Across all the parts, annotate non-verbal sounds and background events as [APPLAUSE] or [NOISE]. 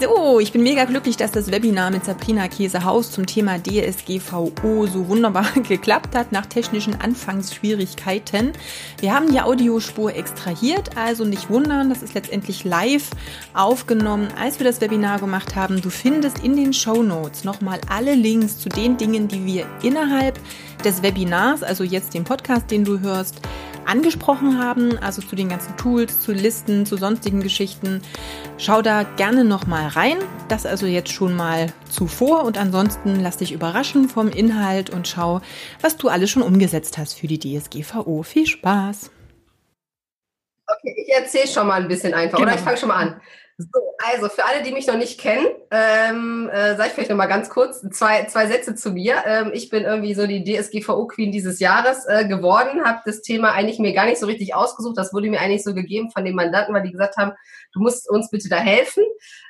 So, ich bin mega glücklich, dass das Webinar mit Sabrina Käsehaus zum Thema DSGVO so wunderbar [LAUGHS] geklappt hat nach technischen Anfangsschwierigkeiten. Wir haben die Audiospur extrahiert, also nicht wundern, das ist letztendlich live aufgenommen, als wir das Webinar gemacht haben. Du findest in den Show Notes nochmal alle Links zu den Dingen, die wir innerhalb des Webinars, also jetzt den Podcast, den du hörst, angesprochen haben, also zu den ganzen Tools, zu Listen, zu sonstigen Geschichten. Schau da gerne nochmal rein. Das also jetzt schon mal zuvor und ansonsten lass dich überraschen vom Inhalt und schau, was du alles schon umgesetzt hast für die DSGVO. Viel Spaß! Okay, ich erzähle schon mal ein bisschen einfach, genau. oder ich fange schon mal an. So, also für alle, die mich noch nicht kennen, ähm, äh, sage ich vielleicht noch mal ganz kurz zwei, zwei Sätze zu mir. Ähm, ich bin irgendwie so die DSGVO-Queen dieses Jahres äh, geworden, habe das Thema eigentlich mir gar nicht so richtig ausgesucht. Das wurde mir eigentlich so gegeben von den Mandanten, weil die gesagt haben, du musst uns bitte da helfen.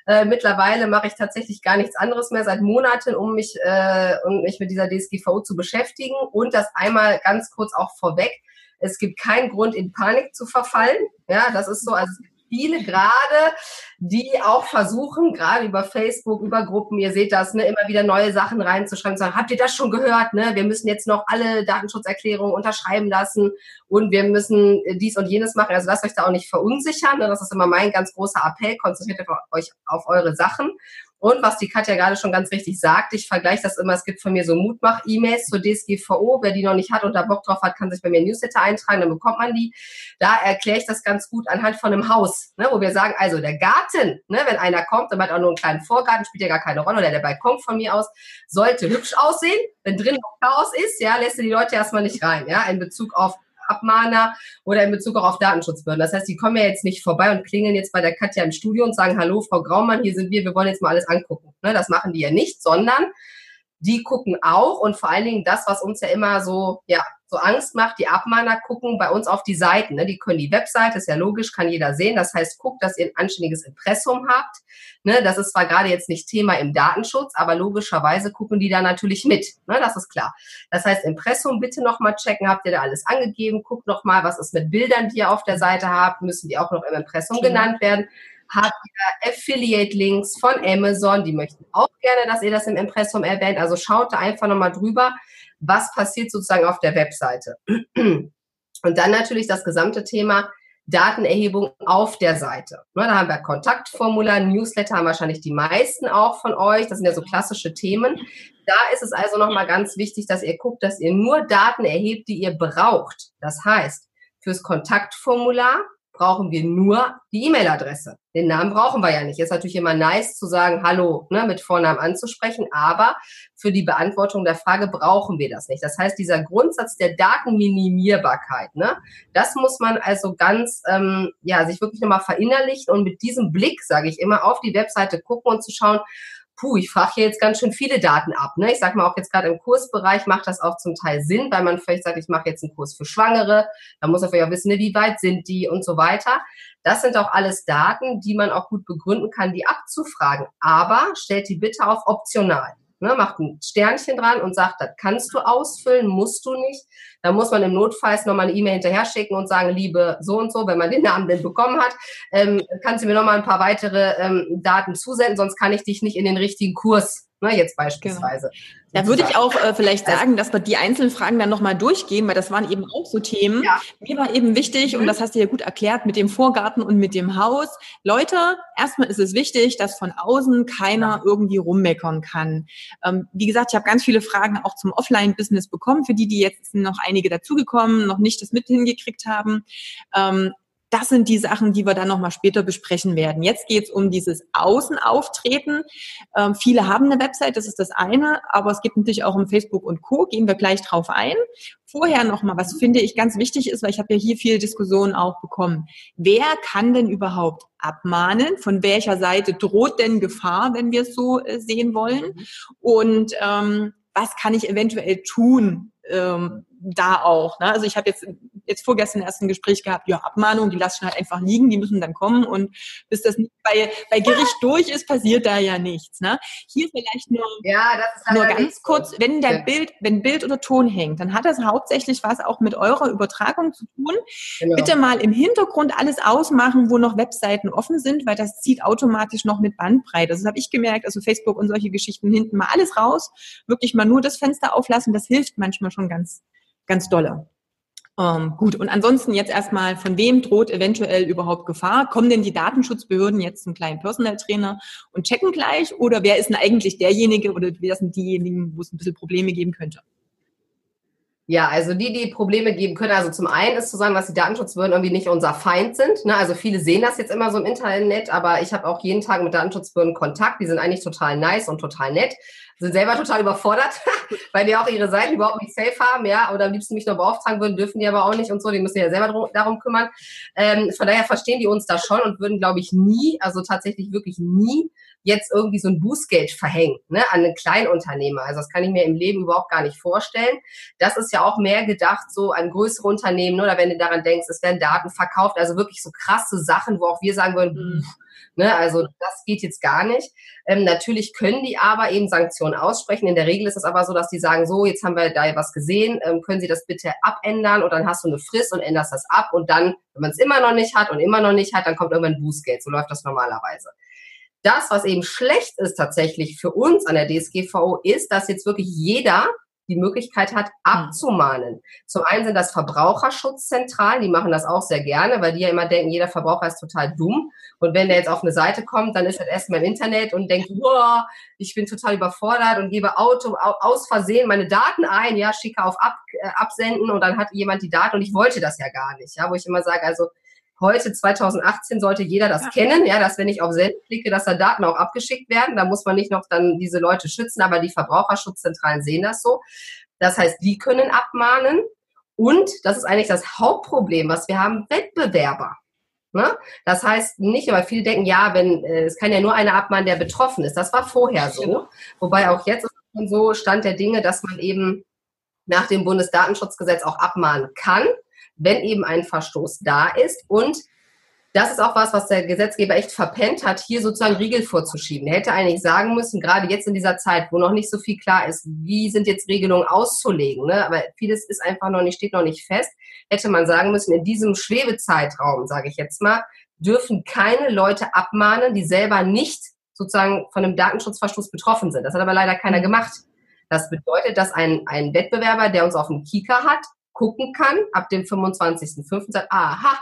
Äh, mittlerweile mache ich tatsächlich gar nichts anderes mehr seit Monaten, um mich, äh, um mich mit dieser DSGVO zu beschäftigen. Und das einmal ganz kurz auch vorweg. Es gibt keinen Grund, in Panik zu verfallen. Ja, das ist so. Also es viele gerade, die auch versuchen, gerade über Facebook, über Gruppen, ihr seht das, ne, immer wieder neue Sachen reinzuschreiben, zu sagen, habt ihr das schon gehört? Ne? Wir müssen jetzt noch alle Datenschutzerklärungen unterschreiben lassen und wir müssen dies und jenes machen. Also lasst euch da auch nicht verunsichern. Ne? Das ist immer mein ganz großer Appell. Konzentriert euch auf eure Sachen. Und was die Katja gerade schon ganz richtig sagt, ich vergleiche das immer, es gibt von mir so Mutmach-E-Mails zur DSGVO. Wer die noch nicht hat und da Bock drauf hat, kann sich bei mir Newsletter eintragen, dann bekommt man die. Da erkläre ich das ganz gut anhand von einem Haus, ne, wo wir sagen, also der Garten, ne, wenn einer kommt, dann hat auch nur einen kleinen Vorgarten, spielt ja gar keine Rolle, oder der Balkon von mir aus, sollte hübsch aussehen. Wenn drin noch Chaos ist, ja, lässt du die Leute erstmal nicht rein, ja, in Bezug auf Abmahner oder in Bezug auch auf Datenschutzbehörden. Das heißt, die kommen ja jetzt nicht vorbei und klingeln jetzt bei der Katja im Studio und sagen, hallo, Frau Graumann, hier sind wir, wir wollen jetzt mal alles angucken. Ne, das machen die ja nicht, sondern die gucken auch und vor allen Dingen das, was uns ja immer so, ja, so Angst macht, die Abmahner gucken bei uns auf die Seiten. Ne? Die können die Webseite, ist ja logisch, kann jeder sehen. Das heißt, guckt, dass ihr ein anständiges Impressum habt. Ne? Das ist zwar gerade jetzt nicht Thema im Datenschutz, aber logischerweise gucken die da natürlich mit. Ne? Das ist klar. Das heißt, Impressum bitte nochmal checken. Habt ihr da alles angegeben? Guckt nochmal, was ist mit Bildern, die ihr auf der Seite habt. Müssen die auch noch im Impressum okay. genannt werden? habt ihr Affiliate-Links von Amazon, die möchten auch gerne, dass ihr das im Impressum erwähnt. Also schaut da einfach nochmal drüber, was passiert sozusagen auf der Webseite. Und dann natürlich das gesamte Thema Datenerhebung auf der Seite. Ne, da haben wir Kontaktformular, Newsletter haben wahrscheinlich die meisten auch von euch. Das sind ja so klassische Themen. Da ist es also nochmal ganz wichtig, dass ihr guckt, dass ihr nur Daten erhebt, die ihr braucht. Das heißt, fürs Kontaktformular brauchen wir nur die E-Mail-Adresse. Den Namen brauchen wir ja nicht. Ist natürlich immer nice zu sagen, hallo, ne, mit Vornamen anzusprechen, aber für die Beantwortung der Frage brauchen wir das nicht. Das heißt, dieser Grundsatz der Datenminimierbarkeit, ne, das muss man also ganz, ähm, ja, sich wirklich nochmal verinnerlichen und mit diesem Blick, sage ich immer, auf die Webseite gucken und zu schauen, puh, ich frage hier jetzt ganz schön viele Daten ab. Ne? Ich sage mal auch jetzt gerade im Kursbereich macht das auch zum Teil Sinn, weil man vielleicht sagt, ich mache jetzt einen Kurs für Schwangere, da muss man vielleicht auch wissen, ne, wie weit sind die und so weiter. Das sind auch alles Daten, die man auch gut begründen kann, die abzufragen. Aber stellt die bitte auf optional ne, macht ein Sternchen dran und sagt, das kannst du ausfüllen, musst du nicht. Da muss man im Notfalls nochmal eine E-Mail hinterher schicken und sagen, liebe so und so, wenn man den Namen denn bekommen hat, ähm, kannst du mir nochmal ein paar weitere ähm, Daten zusenden, sonst kann ich dich nicht in den richtigen Kurs Ne, jetzt beispielsweise. Genau. Da würde ich auch äh, vielleicht sagen, dass wir die einzelnen Fragen dann nochmal durchgehen, weil das waren eben auch so Themen. Ja. Mir war eben wichtig, mhm. und das hast du ja gut erklärt, mit dem Vorgarten und mit dem Haus. Leute, erstmal ist es wichtig, dass von außen keiner ja. irgendwie rummeckern kann. Ähm, wie gesagt, ich habe ganz viele Fragen auch zum Offline-Business bekommen, für die, die jetzt noch einige dazugekommen, noch nicht das mit hingekriegt haben. Ähm, das sind die Sachen, die wir dann nochmal später besprechen werden. Jetzt geht es um dieses Außenauftreten. Ähm, viele haben eine Website, das ist das eine, aber es geht natürlich auch um Facebook und Co. Gehen wir gleich drauf ein. Vorher nochmal, was finde ich ganz wichtig ist, weil ich habe ja hier viel Diskussion auch bekommen. Wer kann denn überhaupt abmahnen? Von welcher Seite droht denn Gefahr, wenn wir es so äh, sehen wollen? Mhm. Und ähm, was kann ich eventuell tun, ähm, da auch. Ne? Also ich habe jetzt jetzt vorgestern erst ein Gespräch gehabt, ja, Abmahnung, die lassen halt einfach liegen, die müssen dann kommen und bis das bei, bei Gericht durch ist, passiert da ja nichts. Ne? Hier vielleicht nur, ja, nur ganz kurz, wenn der ja. Bild, wenn Bild oder Ton hängt, dann hat das hauptsächlich was auch mit eurer Übertragung zu tun. Genau. Bitte mal im Hintergrund alles ausmachen, wo noch Webseiten offen sind, weil das zieht automatisch noch mit Bandbreite. Das habe ich gemerkt, also Facebook und solche Geschichten hinten mal alles raus, wirklich mal nur das Fenster auflassen, das hilft manchmal schon ganz, ganz dolle. Ähm, gut, und ansonsten jetzt erstmal, von wem droht eventuell überhaupt Gefahr? Kommen denn die Datenschutzbehörden jetzt zum kleinen Personal Trainer und checken gleich? Oder wer ist denn eigentlich derjenige oder wer sind diejenigen, wo es ein bisschen Probleme geben könnte? Ja, also die, die Probleme geben können, also zum einen ist zu sagen, dass die Datenschutzbehörden irgendwie nicht unser Feind sind. Ne? Also viele sehen das jetzt immer so im Internet, aber ich habe auch jeden Tag mit Datenschutzbehörden Kontakt. Die sind eigentlich total nice und total nett. Sind selber total überfordert, [LAUGHS] weil die auch ihre Seiten überhaupt nicht safe haben, ja, oder am liebsten mich nur beauftragen würden, dürfen die aber auch nicht und so. Die müssen ja selber drum, darum kümmern. Ähm, von daher verstehen die uns da schon und würden, glaube ich, nie, also tatsächlich wirklich nie jetzt irgendwie so ein Bußgeld verhängen ne, an einen Kleinunternehmer. Also das kann ich mir im Leben überhaupt gar nicht vorstellen. Das ist ja auch mehr gedacht so an größere Unternehmen oder wenn du daran denkst, es werden Daten verkauft, also wirklich so krasse Sachen, wo auch wir sagen würden, mhm. Ne, also das geht jetzt gar nicht. Ähm, natürlich können die aber eben Sanktionen aussprechen. In der Regel ist es aber so, dass die sagen, so, jetzt haben wir da was gesehen, ähm, können Sie das bitte abändern und dann hast du eine Frist und änderst das ab und dann, wenn man es immer noch nicht hat und immer noch nicht hat, dann kommt irgendwann Bußgeld. So läuft das normalerweise. Das, was eben schlecht ist tatsächlich für uns an der DSGVO, ist, dass jetzt wirklich jeder die Möglichkeit hat, abzumahnen. Zum einen sind das Verbraucherschutzzentralen, die machen das auch sehr gerne, weil die ja immer denken, jeder Verbraucher ist total dumm. Und wenn der jetzt auf eine Seite kommt, dann ist er erstmal im Internet und denkt, wow, ich bin total überfordert und gebe Auto aus Versehen meine Daten ein, ja, schicke auf Ab, äh, Absenden und dann hat jemand die Daten und ich wollte das ja gar nicht, ja, wo ich immer sage, also heute 2018 sollte jeder das ja. kennen, ja, dass wenn ich auf Send klicke, dass da Daten auch abgeschickt werden. Da muss man nicht noch dann diese Leute schützen, aber die Verbraucherschutzzentralen sehen das so. Das heißt, die können abmahnen. Und das ist eigentlich das Hauptproblem, was wir haben, Wettbewerber. Ne? Das heißt nicht, aber viele denken, ja, wenn äh, es kann ja nur einer abmahnen, der betroffen ist. Das war vorher so. Genau. Wobei auch jetzt ist es schon so Stand der Dinge, dass man eben nach dem Bundesdatenschutzgesetz auch abmahnen kann wenn eben ein Verstoß da ist. Und das ist auch was, was der Gesetzgeber echt verpennt hat, hier sozusagen Riegel vorzuschieben. Er hätte eigentlich sagen müssen, gerade jetzt in dieser Zeit, wo noch nicht so viel klar ist, wie sind jetzt Regelungen auszulegen, ne? aber vieles ist einfach noch nicht, steht noch nicht fest, hätte man sagen müssen, in diesem Schwebezeitraum, sage ich jetzt mal, dürfen keine Leute abmahnen, die selber nicht sozusagen von einem Datenschutzverstoß betroffen sind. Das hat aber leider keiner mhm. gemacht. Das bedeutet, dass ein, ein Wettbewerber, der uns auf dem Kika hat, gucken kann, ab dem 25.05. sagt, aha,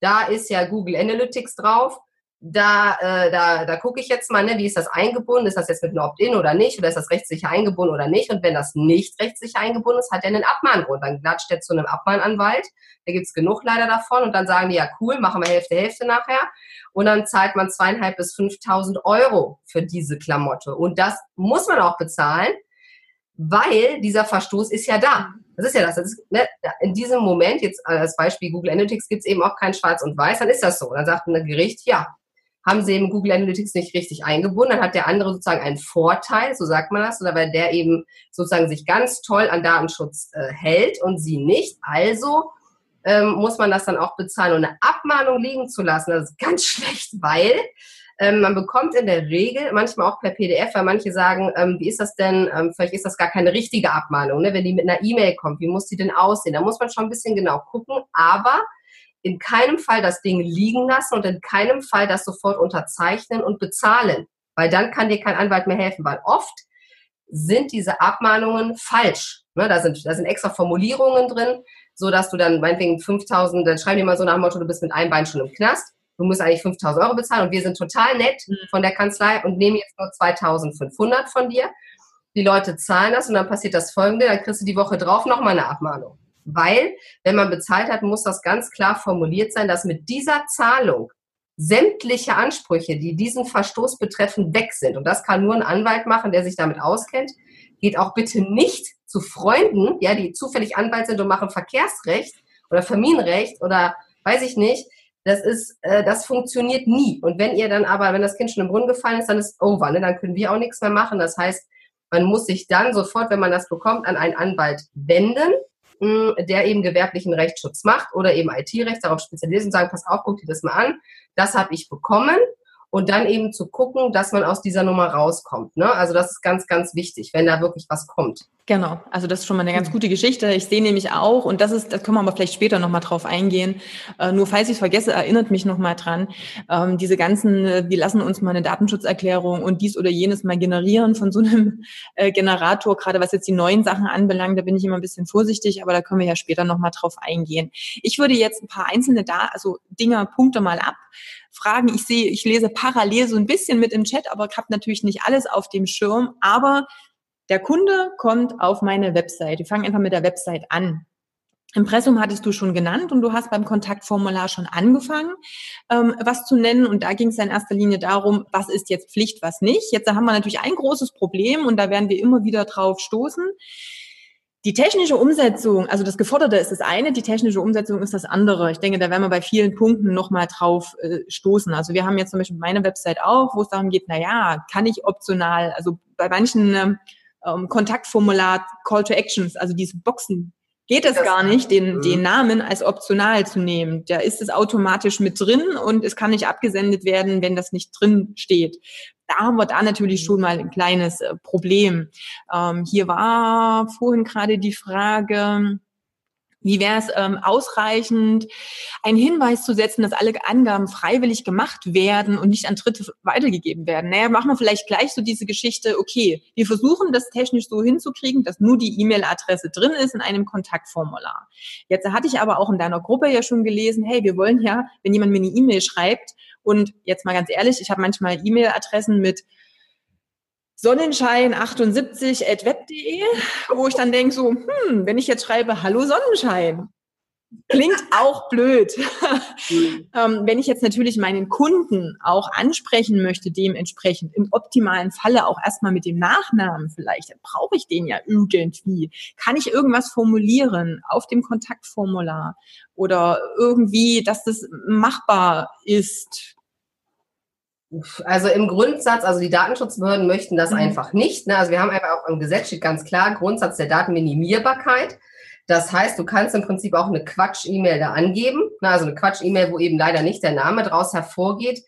da ist ja Google Analytics drauf. Da, äh, da, da gucke ich jetzt mal, ne, wie ist das eingebunden? Ist das jetzt mit einem Opt-in oder nicht? Oder ist das rechtssicher eingebunden oder nicht? Und wenn das nicht rechtssicher eingebunden ist, hat er einen Abmahngrund. Dann klatscht er zu einem Abmahnanwalt. Da gibt's genug leider davon. Und dann sagen die, ja cool, machen wir Hälfte, Hälfte nachher. Und dann zahlt man zweieinhalb bis 5.000 Euro für diese Klamotte. Und das muss man auch bezahlen, weil dieser Verstoß ist ja da. Das ist ja das. das ist, ne, in diesem Moment, jetzt als Beispiel Google Analytics, gibt es eben auch kein Schwarz und Weiß, dann ist das so. Dann sagt ein Gericht, ja, haben sie eben Google Analytics nicht richtig eingebunden, dann hat der andere sozusagen einen Vorteil, so sagt man das, oder weil der eben sozusagen sich ganz toll an Datenschutz äh, hält und sie nicht. Also ähm, muss man das dann auch bezahlen. Und eine Abmahnung liegen zu lassen, das ist ganz [LAUGHS] schlecht, weil ähm, man bekommt in der Regel, manchmal auch per PDF, weil manche sagen, ähm, wie ist das denn, ähm, vielleicht ist das gar keine richtige Abmahnung, ne? wenn die mit einer E-Mail kommt, wie muss die denn aussehen? Da muss man schon ein bisschen genau gucken, aber in keinem Fall das Ding liegen lassen und in keinem Fall das sofort unterzeichnen und bezahlen, weil dann kann dir kein Anwalt mehr helfen, weil oft sind diese Abmahnungen falsch. Ne? Da, sind, da sind extra Formulierungen drin, so dass du dann meinetwegen 5000, dann schreiben die mal so nach dem Motto, du bist mit einem Bein schon im Knast du musst eigentlich 5000 Euro bezahlen und wir sind total nett mhm. von der Kanzlei und nehmen jetzt nur 2500 von dir. Die Leute zahlen das und dann passiert das folgende, dann kriegst du die Woche drauf nochmal eine Abmahnung. Weil, wenn man bezahlt hat, muss das ganz klar formuliert sein, dass mit dieser Zahlung sämtliche Ansprüche, die diesen Verstoß betreffen, weg sind. Und das kann nur ein Anwalt machen, der sich damit auskennt. Geht auch bitte nicht zu Freunden, ja, die zufällig Anwalt sind und machen Verkehrsrecht oder Familienrecht oder weiß ich nicht, das ist, äh, das funktioniert nie. Und wenn ihr dann aber, wenn das Kind schon im Brunnen gefallen ist, dann ist over, ne? dann können wir auch nichts mehr machen. Das heißt, man muss sich dann sofort, wenn man das bekommt, an einen Anwalt wenden. hm, der eben gewerblichen Rechtsschutz macht oder eben IT-Recht darauf spezialisiert und sagen, pass auf, guck dir das mal an, das habe ich bekommen und dann eben zu gucken, dass man aus dieser Nummer rauskommt. Ne? Also das ist ganz, ganz wichtig, wenn da wirklich was kommt. Genau, also das ist schon mal eine ganz gute Geschichte. Ich sehe nämlich auch, und das ist, da können wir aber vielleicht später nochmal drauf eingehen. Äh, nur falls ich es vergesse, erinnert mich nochmal dran. Ähm, diese ganzen, äh, wir lassen uns mal eine Datenschutzerklärung und dies oder jenes mal generieren von so einem äh, Generator, gerade was jetzt die neuen Sachen anbelangt, da bin ich immer ein bisschen vorsichtig, aber da können wir ja später nochmal drauf eingehen. Ich würde jetzt ein paar einzelne da, also Dinger, Punkte mal ab. Fragen. Ich sehe, ich lese parallel so ein bisschen mit im Chat, aber habe natürlich nicht alles auf dem Schirm. Aber der Kunde kommt auf meine Website. Wir fangen einfach mit der Website an. Impressum hattest du schon genannt und du hast beim Kontaktformular schon angefangen, ähm, was zu nennen. Und da ging es in erster Linie darum, was ist jetzt Pflicht, was nicht. Jetzt haben wir natürlich ein großes Problem und da werden wir immer wieder drauf stoßen. Die technische Umsetzung, also das Geforderte ist das eine, die technische Umsetzung ist das andere. Ich denke, da werden wir bei vielen Punkten nochmal drauf äh, stoßen. Also wir haben jetzt zum Beispiel meine Website auch, wo es darum geht, na ja, kann ich optional, also bei manchen ähm, Kontaktformular Call to Actions, also diese Boxen, geht es gar nicht, den, mhm. den Namen als optional zu nehmen. Da ist es automatisch mit drin und es kann nicht abgesendet werden, wenn das nicht drin steht. Da haben wir da natürlich schon mal ein kleines äh, Problem. Ähm, hier war vorhin gerade die Frage, wie wäre es ähm, ausreichend, einen Hinweis zu setzen, dass alle Angaben freiwillig gemacht werden und nicht an Dritte weitergegeben werden? Naja, machen wir vielleicht gleich so diese Geschichte, okay, wir versuchen das technisch so hinzukriegen, dass nur die E-Mail-Adresse drin ist in einem Kontaktformular. Jetzt hatte ich aber auch in deiner Gruppe ja schon gelesen, hey, wir wollen ja, wenn jemand mir eine E-Mail schreibt, und jetzt mal ganz ehrlich, ich habe manchmal E-Mail-Adressen mit Sonnenschein78.web.de, wo ich dann denke so, hm, wenn ich jetzt schreibe, hallo Sonnenschein, klingt auch blöd. [LAUGHS] ähm, wenn ich jetzt natürlich meinen Kunden auch ansprechen möchte, dementsprechend im optimalen Falle auch erstmal mit dem Nachnamen vielleicht, dann brauche ich den ja irgendwie. Kann ich irgendwas formulieren auf dem Kontaktformular oder irgendwie, dass das machbar ist? Also im Grundsatz, also die Datenschutzbehörden möchten das mhm. einfach nicht. Ne? Also wir haben einfach auch im Gesetz steht ganz klar Grundsatz der Datenminimierbarkeit. Das heißt, du kannst im Prinzip auch eine Quatsch-E-Mail da angeben, ne? also eine Quatsch-E-Mail, wo eben leider nicht der Name draus hervorgeht.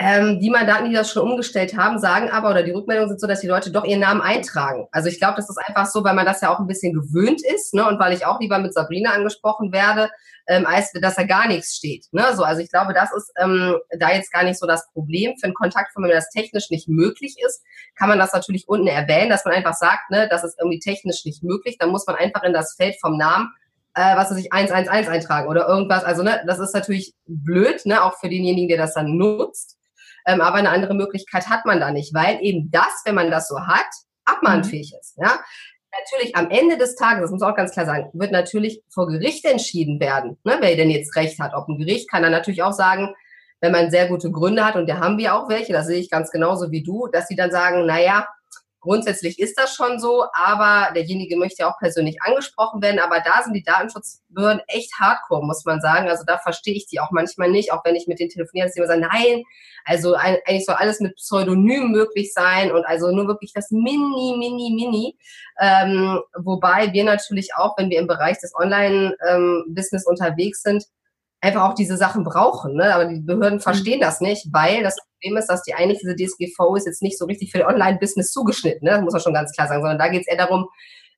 Ähm, die Mandanten, die das schon umgestellt haben, sagen aber, oder die Rückmeldungen sind so, dass die Leute doch ihren Namen eintragen. Also ich glaube, das ist einfach so, weil man das ja auch ein bisschen gewöhnt ist, ne? Und weil ich auch lieber mit Sabrina angesprochen werde, ähm, als dass da gar nichts steht. Ne? So, also ich glaube, das ist ähm, da jetzt gar nicht so das Problem. Für einen Kontaktform, wenn das technisch nicht möglich ist, kann man das natürlich unten erwähnen, dass man einfach sagt, ne, das ist irgendwie technisch nicht möglich. Dann muss man einfach in das Feld vom Namen äh, was weiß ich, 111 eintragen oder irgendwas. Also, ne, das ist natürlich blöd, ne, auch für denjenigen, der das dann nutzt. Ähm, aber eine andere Möglichkeit hat man da nicht, weil eben das, wenn man das so hat, abmahnfähig ist. Ja? Natürlich am Ende des Tages, das muss man auch ganz klar sagen, wird natürlich vor Gericht entschieden werden, ne, wer denn jetzt Recht hat. Ob ein Gericht kann dann natürlich auch sagen, wenn man sehr gute Gründe hat, und da haben wir auch welche, das sehe ich ganz genauso wie du, dass sie dann sagen, naja, Grundsätzlich ist das schon so, aber derjenige möchte ja auch persönlich angesprochen werden. Aber da sind die Datenschutzbehörden echt hardcore, muss man sagen. Also da verstehe ich die auch manchmal nicht, auch wenn ich mit denen telefoniere, dass die immer sagen, nein, also eigentlich soll alles mit Pseudonym möglich sein und also nur wirklich das Mini, Mini, Mini. Ähm, wobei wir natürlich auch, wenn wir im Bereich des Online-Business ähm, unterwegs sind, einfach auch diese Sachen brauchen. Ne? Aber die Behörden verstehen mhm. das nicht, weil das Problem ist, dass die eigentlich diese DSGVO ist jetzt nicht so richtig für Online-Business zugeschnitten. Ne? Das muss man schon ganz klar sagen, sondern da geht es eher darum,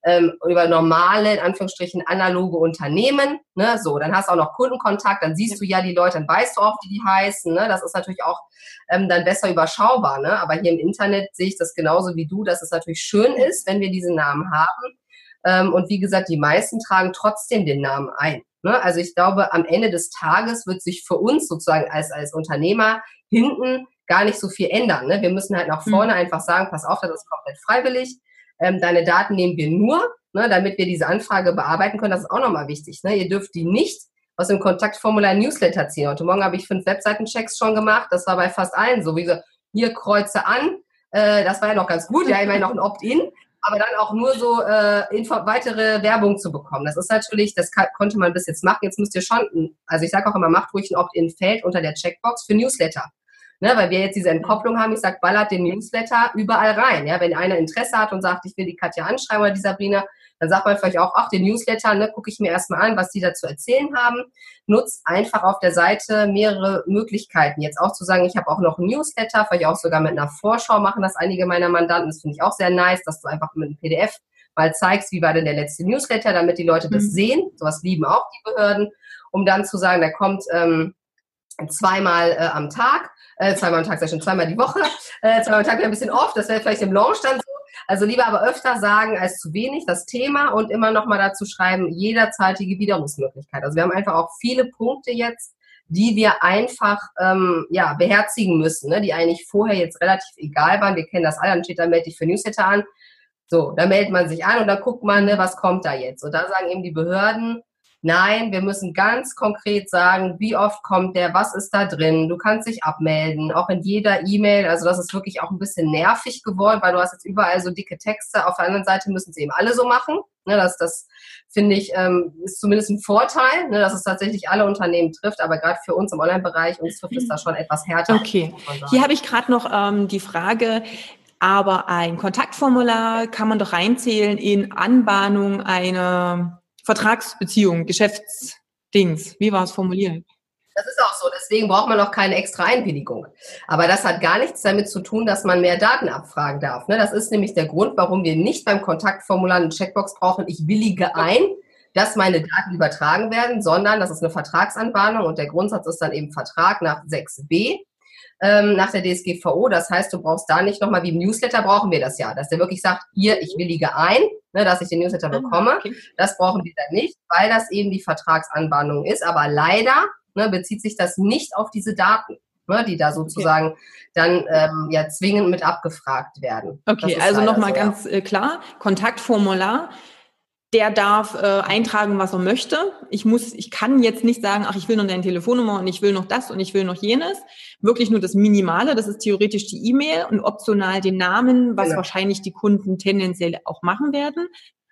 ähm, über normale, in Anführungsstrichen, analoge Unternehmen. Ne? So, dann hast du auch noch Kundenkontakt, dann siehst du ja die Leute, dann weißt du auch, wie die heißen. Ne? Das ist natürlich auch ähm, dann besser überschaubar. Ne? Aber hier im Internet sehe ich das genauso wie du, dass es natürlich schön ist, wenn wir diese Namen haben. Ähm, und wie gesagt, die meisten tragen trotzdem den Namen ein. Ne? Also ich glaube, am Ende des Tages wird sich für uns sozusagen als, als Unternehmer hinten gar nicht so viel ändern. Ne? Wir müssen halt nach hm. vorne mhm. einfach sagen, pass auf, das ist komplett freiwillig. Ähm, deine Daten nehmen wir nur, ne, damit wir diese Anfrage bearbeiten können. Das ist auch nochmal wichtig. Ne? Ihr dürft die nicht aus dem Kontaktformular Newsletter ziehen. Heute Morgen habe ich fünf Webseitenchecks schon gemacht. Das war bei fast allen so. Wie so, hier kreuze an. Äh, das war ja noch ganz gut. Ja, immerhin noch ein Opt-in aber dann auch nur so äh, weitere Werbung zu bekommen. Das ist natürlich, das konnte man bis jetzt machen. Jetzt müsst ihr schon, also ich sage auch immer, macht ruhig ein Opt-in-Feld unter der Checkbox für Newsletter. Ne, weil wir jetzt diese Entkopplung haben, ich sag, ballert den Newsletter überall rein. Ja, wenn einer Interesse hat und sagt, ich will die Katja anschreiben oder die Sabrina, Dann sagt man vielleicht auch, ach, den Newsletter, ne, gucke ich mir erstmal an, was die dazu erzählen haben. Nutzt einfach auf der Seite mehrere Möglichkeiten. Jetzt auch zu sagen, ich habe auch noch einen Newsletter, vielleicht auch sogar mit einer Vorschau machen das einige meiner Mandanten. Das finde ich auch sehr nice, dass du einfach mit einem PDF mal zeigst, wie war denn der letzte Newsletter, damit die Leute das mhm. sehen. Sowas lieben auch die Behörden, um dann zu sagen, da kommt ähm, zweimal äh, am Tag, äh, zweimal am Tag, sehr schön, zweimal die Woche, äh, zweimal am Tag wäre ein bisschen oft, das wäre vielleicht im Launch dann so. Also lieber aber öfter sagen als zu wenig das Thema und immer nochmal dazu schreiben, jederzeitige Widerrufsmöglichkeit. Also wir haben einfach auch viele Punkte jetzt, die wir einfach ähm, ja, beherzigen müssen, ne? die eigentlich vorher jetzt relativ egal waren. Wir kennen das alle, dann steht da, melde dich für Newsletter an. So, da meldet man sich an und dann guckt man, ne, was kommt da jetzt. Und da sagen eben die Behörden, Nein, wir müssen ganz konkret sagen, wie oft kommt der, was ist da drin. Du kannst dich abmelden, auch in jeder E-Mail. Also das ist wirklich auch ein bisschen nervig geworden, weil du hast jetzt überall so dicke Texte. Auf der anderen Seite müssen sie eben alle so machen. Ne, das, das finde ich, ähm, ist zumindest ein Vorteil, ne, dass es tatsächlich alle Unternehmen trifft. Aber gerade für uns im Online-Bereich, uns trifft es da schon etwas härter. Okay, hier habe ich gerade noch ähm, die Frage, aber ein Kontaktformular kann man doch reinzählen in Anbahnung einer Vertragsbeziehung, Geschäftsdings. Wie war es formuliert? Das ist auch so. Deswegen braucht man auch keine extra Einwilligung. Aber das hat gar nichts damit zu tun, dass man mehr Daten abfragen darf. Ne? Das ist nämlich der Grund, warum wir nicht beim Kontaktformular eine Checkbox brauchen. Ich willige ein, dass meine Daten übertragen werden, sondern das ist eine Vertragsanbahnung und der Grundsatz ist dann eben Vertrag nach 6b ähm, nach der DSGVO. Das heißt, du brauchst da nicht nochmal, wie im Newsletter brauchen wir das ja, dass der wirklich sagt, hier, ich willige ein, ne, dass ich den Newsletter ah, bekomme. Okay. Das brauchen wir dann nicht, weil das eben die Vertragsanbahnung ist. Aber leider ne, bezieht sich das nicht auf diese Daten ne, die da sozusagen okay. dann ähm, ja zwingend mit abgefragt werden. Okay, also nochmal so, ganz ja. Äh, klar, Kontaktformular der darf äh, eintragen, was er möchte. Ich muss, ich kann jetzt nicht sagen, ach, ich will noch deine Telefonnummer und ich will noch das und ich will noch jenes. Wirklich nur das Minimale, das ist theoretisch die E-Mail und optional den Namen, was genau. wahrscheinlich die Kunden tendenziell auch machen werden.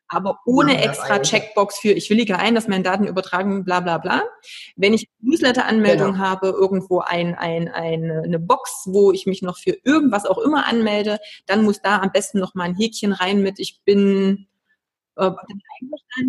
Aber ohne ja, extra Checkbox für, ich willige ein, dass meine Daten übertragen, bla bla bla. Wenn ich Newsletter-Anmeldung genau. habe, irgendwo ein, ein, eine, eine Box, wo ich mich noch für irgendwas auch immer anmelde, dann muss da am besten noch mal ein Häkchen rein mit, ich bin äh,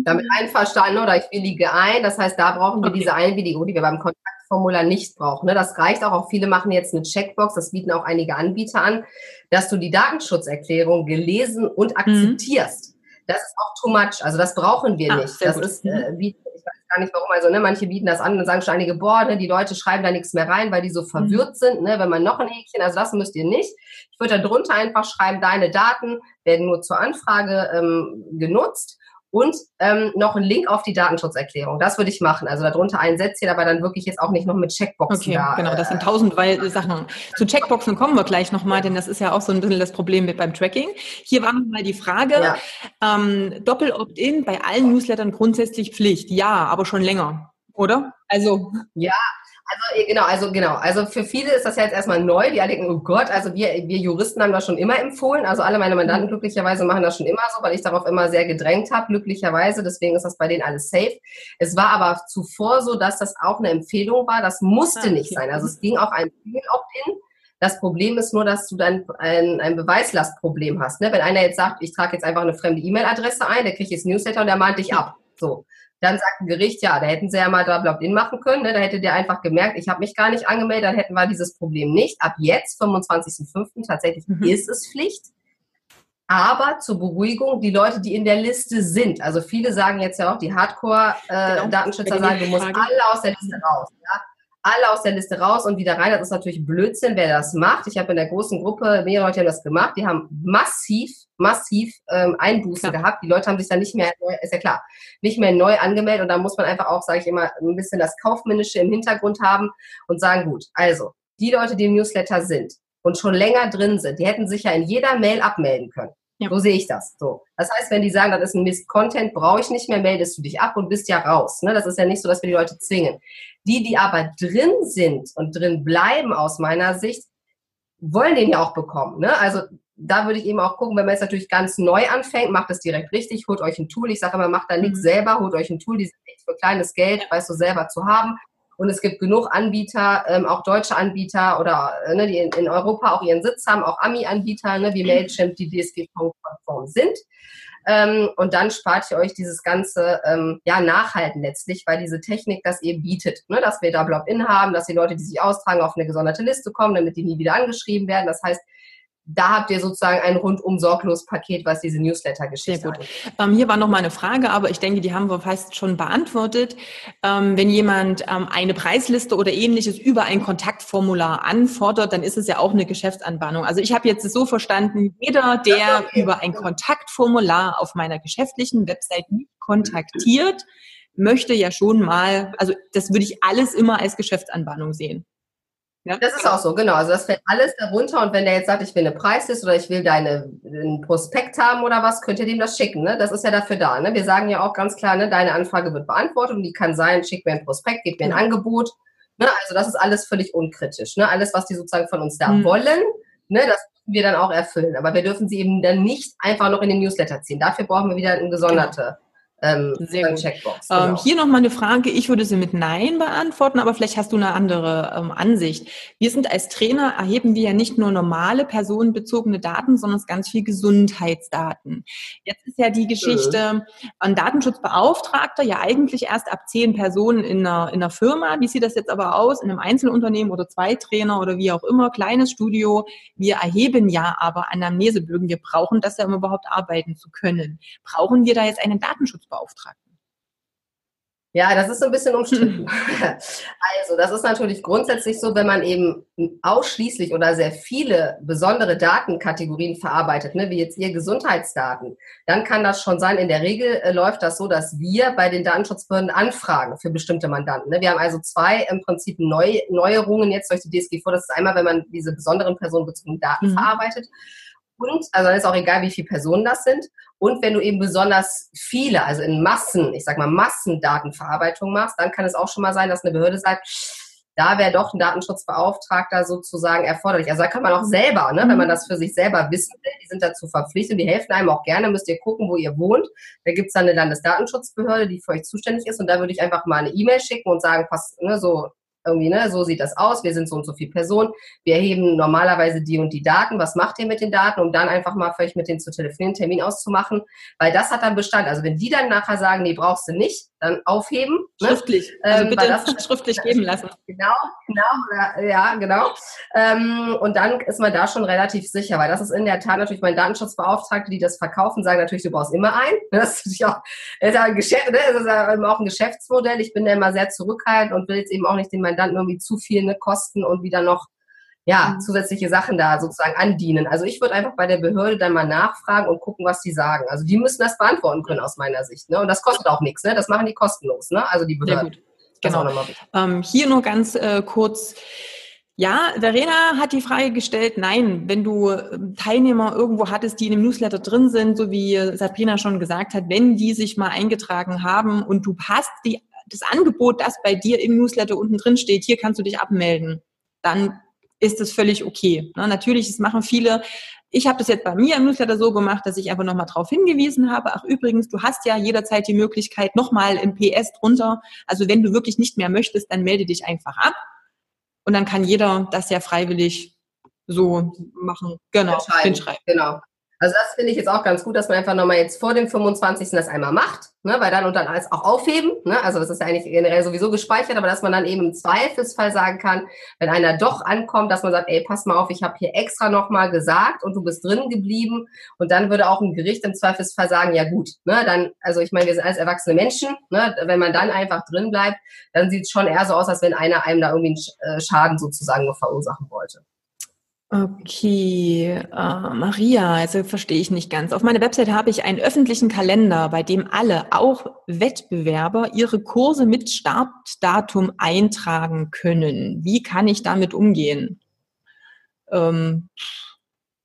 damit einverstanden oder ich willige ein. Das heißt, da brauchen wir okay. diese Einwilligung, die wir beim Kontaktformular nicht brauchen. Ne? Das reicht auch. Auch viele machen jetzt eine Checkbox, das bieten auch einige Anbieter an, dass du die Datenschutzerklärung gelesen und mhm. akzeptierst. Mhm. Das ist auch too much. Also das brauchen wir ah, nicht. Das gut. ist, äh, wie, ich weiß gar nicht warum. Also ne, manche bieten das an und sagen schon einige, boah, ne, die Leute schreiben da nichts mehr rein, weil die so mhm. verwirrt mhm. sind. Ne, wenn man noch ein Häkchen, also das müsst ihr nicht. Ich würde da drunter einfach schreiben, deine Daten werden nur zur Anfrage ähm, genutzt und ähm, noch ein Link auf die Datenschutzerklärung. Das würde ich machen. Also darunter ein Sätzchen, aber dann wirklich jetzt auch nicht noch mit Checkboxen. Okay, da, genau, das sind tausend weil, Sachen. Zu Checkboxen kommen wir gleich nochmal, denn das ist ja auch so ein bisschen das Problem mit beim Tracking. Hier war nochmal die Frage, ja. ähm, Doppel-Opt-in bei allen Newslettern grundsätzlich Pflicht. Ja, aber schon länger, oder? Also. Ja, also genau, also genau. Also für viele ist das ja jetzt erstmal neu. Die alle denken, oh Gott, also wir, wir Juristen haben das schon immer empfohlen. Also alle meine Mandanten mhm. glücklicherweise machen das schon immer so, weil ich darauf immer sehr gedrängt habe, glücklicherweise. Deswegen ist das bei denen alles safe. Es war aber zuvor so, dass das auch eine Empfehlung war. Das musste ah, nicht sein. Also es ging auch ein Opt-in. Das Problem ist nur, dass du dann ein, ein Beweislastproblem hast. Ne? Wenn einer jetzt sagt, ich trage jetzt einfach eine fremde E-Mail-Adresse ein, der kriegt jetzt Newsletter und der mahnt dich [LAUGHS] ab. So. Dann sagt ein Gericht, ja, da hätten sie ja mal Opt-in machen können. Ne? Da hätte der einfach gemerkt, ich habe mich gar nicht angemeldet, dann hätten wir dieses Problem nicht. Ab jetzt, 25.05. tatsächlich mhm. ist es Pflicht. Aber zur Beruhigung, die Leute, die in der Liste sind, also viele sagen jetzt ja auch, die Hardcore-Datenschützer äh, genau. sagen, du musst alle aus der Liste raus. Ja? Alle aus der Liste raus und wieder rein. Das ist natürlich Blödsinn, wer das macht. Ich habe in der großen Gruppe mehrere Leute haben das gemacht. Die haben massiv, massiv ähm, Einbußen klar. gehabt. Die Leute haben sich dann nicht mehr, ist ja klar, nicht mehr neu angemeldet. Und da muss man einfach auch, sage ich immer, ein bisschen das Kaufmännische im Hintergrund haben und sagen, gut, also die Leute, die im Newsletter sind und schon länger drin sind, die hätten sich ja in jeder Mail abmelden können. Ja. So sehe ich das. So. Das heißt, wenn die sagen, das ist ein Mist-Content, brauche ich nicht mehr, meldest du dich ab und bist ja raus. Ne? Das ist ja nicht so, dass wir die Leute zwingen. Die, die aber drin sind und drin bleiben aus meiner Sicht, wollen den ja auch bekommen. Ne? Also da würde ich eben auch gucken, wenn man jetzt natürlich ganz neu anfängt, macht es direkt richtig, holt euch ein Tool. Ich sage immer, macht da nichts mhm. selber, holt euch ein Tool, die sind echt für kleines Geld, weißt du, selber zu haben. Und es gibt genug Anbieter, ähm, auch deutsche Anbieter oder äh, ne, die in, in, Europa auch ihren Sitz haben, auch Ami-Anbieter, ne, wie Mailchimp, die DSGVO-konform sind. Ähm, und dann spart ihr euch dieses ganze ähm, ja, Nachhalten letztlich, weil diese Technik das eben bietet, ne? dass wir da Blob-In haben, dass die Leute, die sich austragen, auf eine gesonderte Liste kommen, damit die nie wieder angeschrieben werden. Das heißt, da habt ihr sozusagen ein rundum sorglos Paket, was diese Newsletter-Geschichte gut. Ähm, hier war noch mal eine Frage, aber ich denke, die haben wir fast schon beantwortet. Ähm, wenn jemand ähm, eine Preisliste oder ähnliches über ein Kontaktformular anfordert, dann ist es ja auch eine Geschäftsanbahnung. Also ich habe jetzt so verstanden, jeder, der über ein Kontaktformular auf meiner geschäftlichen Website kontaktiert, möchte ja schon mal, also das würde ich alles immer als Geschäftsanbahnung sehen. Ja, das ist auch so, genau. Also das fällt alles darunter und wenn der jetzt sagt, ich will eine Preisliste oder ich will deine einen Prospekt haben oder was, könnt ihr dem das schicken. Ne? Das ist ja dafür da. Ne? Wir sagen ja auch ganz klar, ne, deine Anfrage wird beantwortet und die kann sein, schick mir ein Prospekt, gib mir ein. Angebot. Ne? Also das ist alles völlig unkritisch. Ne? Alles, was die sozusagen von uns da mhm. wollen, ne, das müssen wir dann auch erfüllen. Aber wir dürfen sie eben dann nicht einfach noch in den Newsletter ziehen. Dafür brauchen wir wieder eine gesonderte. Ähm, Sehr gut. Checkbox. Ähm, genau. Ähm, hier nochmal eine Frage. Ich würde sie mit Nein beantworten, aber vielleicht hast du eine andere ähm, Ansicht. Wir sind als Trainer, erheben wir ja nicht nur normale personenbezogene Daten, sondern ganz viel Gesundheitsdaten. Jetzt ist ja die Geschichte, mhm. ein Datenschutzbeauftragter ja eigentlich erst ab zehn Personen in einer, in einer Firma. Wie sieht das jetzt aber aus? In einem Einzelunternehmen oder zwei Trainer oder wie auch immer, kleines Studio. Wir erheben ja aber Anamnesebögen. Wir brauchen das ja, um überhaupt arbeiten zu können. Brauchen wir da jetzt einen Datenschutz Datenschutzbeauftragten? Ja, das ist so ein bisschen umstritten. [LAUGHS] also, das ist natürlich grundsätzlich so, wenn man eben ausschließlich oder sehr viele besondere Datenkategorien verarbeitet, ne, wie jetzt ihr Gesundheitsdaten, dann kann das schon sein. In der Regel äh, läuft das so, dass wir bei den Datenschutzbehörden anfragen für bestimmte Mandanten. Ne. Wir haben also zwei im Prinzip Neu Neuerungen jetzt durch die DSGVO. Das ist einmal, wenn man diese besonderen personenbezogenen Daten mhm. verarbeitet und, also dann ist auch egal, wie viele Personen das sind. Und wenn du eben besonders viele, also in Massen, ich sag mal Massendatenverarbeitung machst, dann kann es auch schon mal sein, dass eine Behörde sagt, da wäre doch ein Datenschutzbeauftragter sozusagen erforderlich. Also da kann man auch selber, ne, wenn man das für sich selber wissen will, die sind dazu verpflichtet, die helfen einem auch gerne, müsst ihr gucken, wo ihr wohnt. Da gibt's dann eine Landesdatenschutzbehörde, die für euch zuständig ist und da würde ich einfach mal eine E-Mail schicken und sagen, pass, ne, so irgendwie, ne, so sieht das aus, wir sind so und so viele Personen, wir erheben normalerweise die und die Daten, was macht ihr mit den Daten, um dann einfach mal vielleicht mit denen zu telefonieren, Termin auszumachen, weil das hat dann Bestand. Also wenn die dann nachher sagen, nee, brauchst du nicht, dann aufheben. Ne? Schriftlich, also ähm, bitte das, [LAUGHS] schriftlich geben lassen. Genau, genau, ja, genau. Ähm, und dann ist man da schon relativ sicher, weil das ist in der Tat natürlich mein Datenschutzbeauftragte, die das verkaufen, sagen natürlich, du brauchst immer einen. Das ist natürlich auch, ist ja ein Geschäft, ne? das ist ja auch ein Geschäftsmodell. Ich bin da immer sehr zurückhaltend und will jetzt eben auch nicht den Mandanten irgendwie zu viel ne, kosten und wieder noch ja, mhm. zusätzliche Sachen da sozusagen andienen. Also ich würde einfach bei der Behörde dann mal nachfragen und gucken, was die sagen. Also die müssen das beantworten können aus meiner Sicht. Ne? Und das kostet auch nichts. Ne? Das machen die kostenlos. Ne? Also die Behörde. Sehr gut. Genau. Ähm, hier nur ganz äh, kurz. Ja, Verena hat die Frage gestellt, nein, wenn du ähm, Teilnehmer irgendwo hattest, die in dem Newsletter drin sind, so wie Sabrina schon gesagt hat, wenn die sich mal eingetragen haben und du hast die das Angebot, das bei dir im Newsletter unten drin steht, hier kannst du dich abmelden, dann ist es völlig okay. Ne? Natürlich, das machen viele. Ich habe das jetzt bei mir im Newsletter so gemacht, dass ich einfach nochmal darauf hingewiesen habe. Ach übrigens, du hast ja jederzeit die Möglichkeit nochmal im PS drunter. Also wenn du wirklich nicht mehr möchtest, dann melde dich einfach ab. Und dann kann jeder das ja freiwillig so machen. Genau, hinschreiben. Genau. Also das finde ich jetzt auch ganz gut, dass man einfach nochmal jetzt vor dem 25. das einmal macht, ne, weil dann und dann alles auch aufheben. Ne? Also das ist ja eigentlich generell sowieso gespeichert, aber dass man dann eben im Zweifelsfall sagen kann, wenn einer doch ankommt, dass man sagt, ey, pass mal auf, ich habe hier extra nochmal gesagt und du bist drin geblieben. Und dann würde auch ein Gericht im Zweifelsfall sagen, ja gut, ne, dann, also ich meine, wir sind alles erwachsene Menschen, ne, wenn man dann einfach drin bleibt, dann sieht es schon eher so aus, als wenn einer einem da irgendwie einen äh, Schaden sozusagen verursachen wollte. Okay, äh, Maria, also verstehe ich nicht ganz. Auf meiner Website habe ich einen öffentlichen Kalender, bei dem alle, auch Wettbewerber, ihre Kurse mit Startdatum eintragen können. Wie kann ich damit umgehen? Ähm,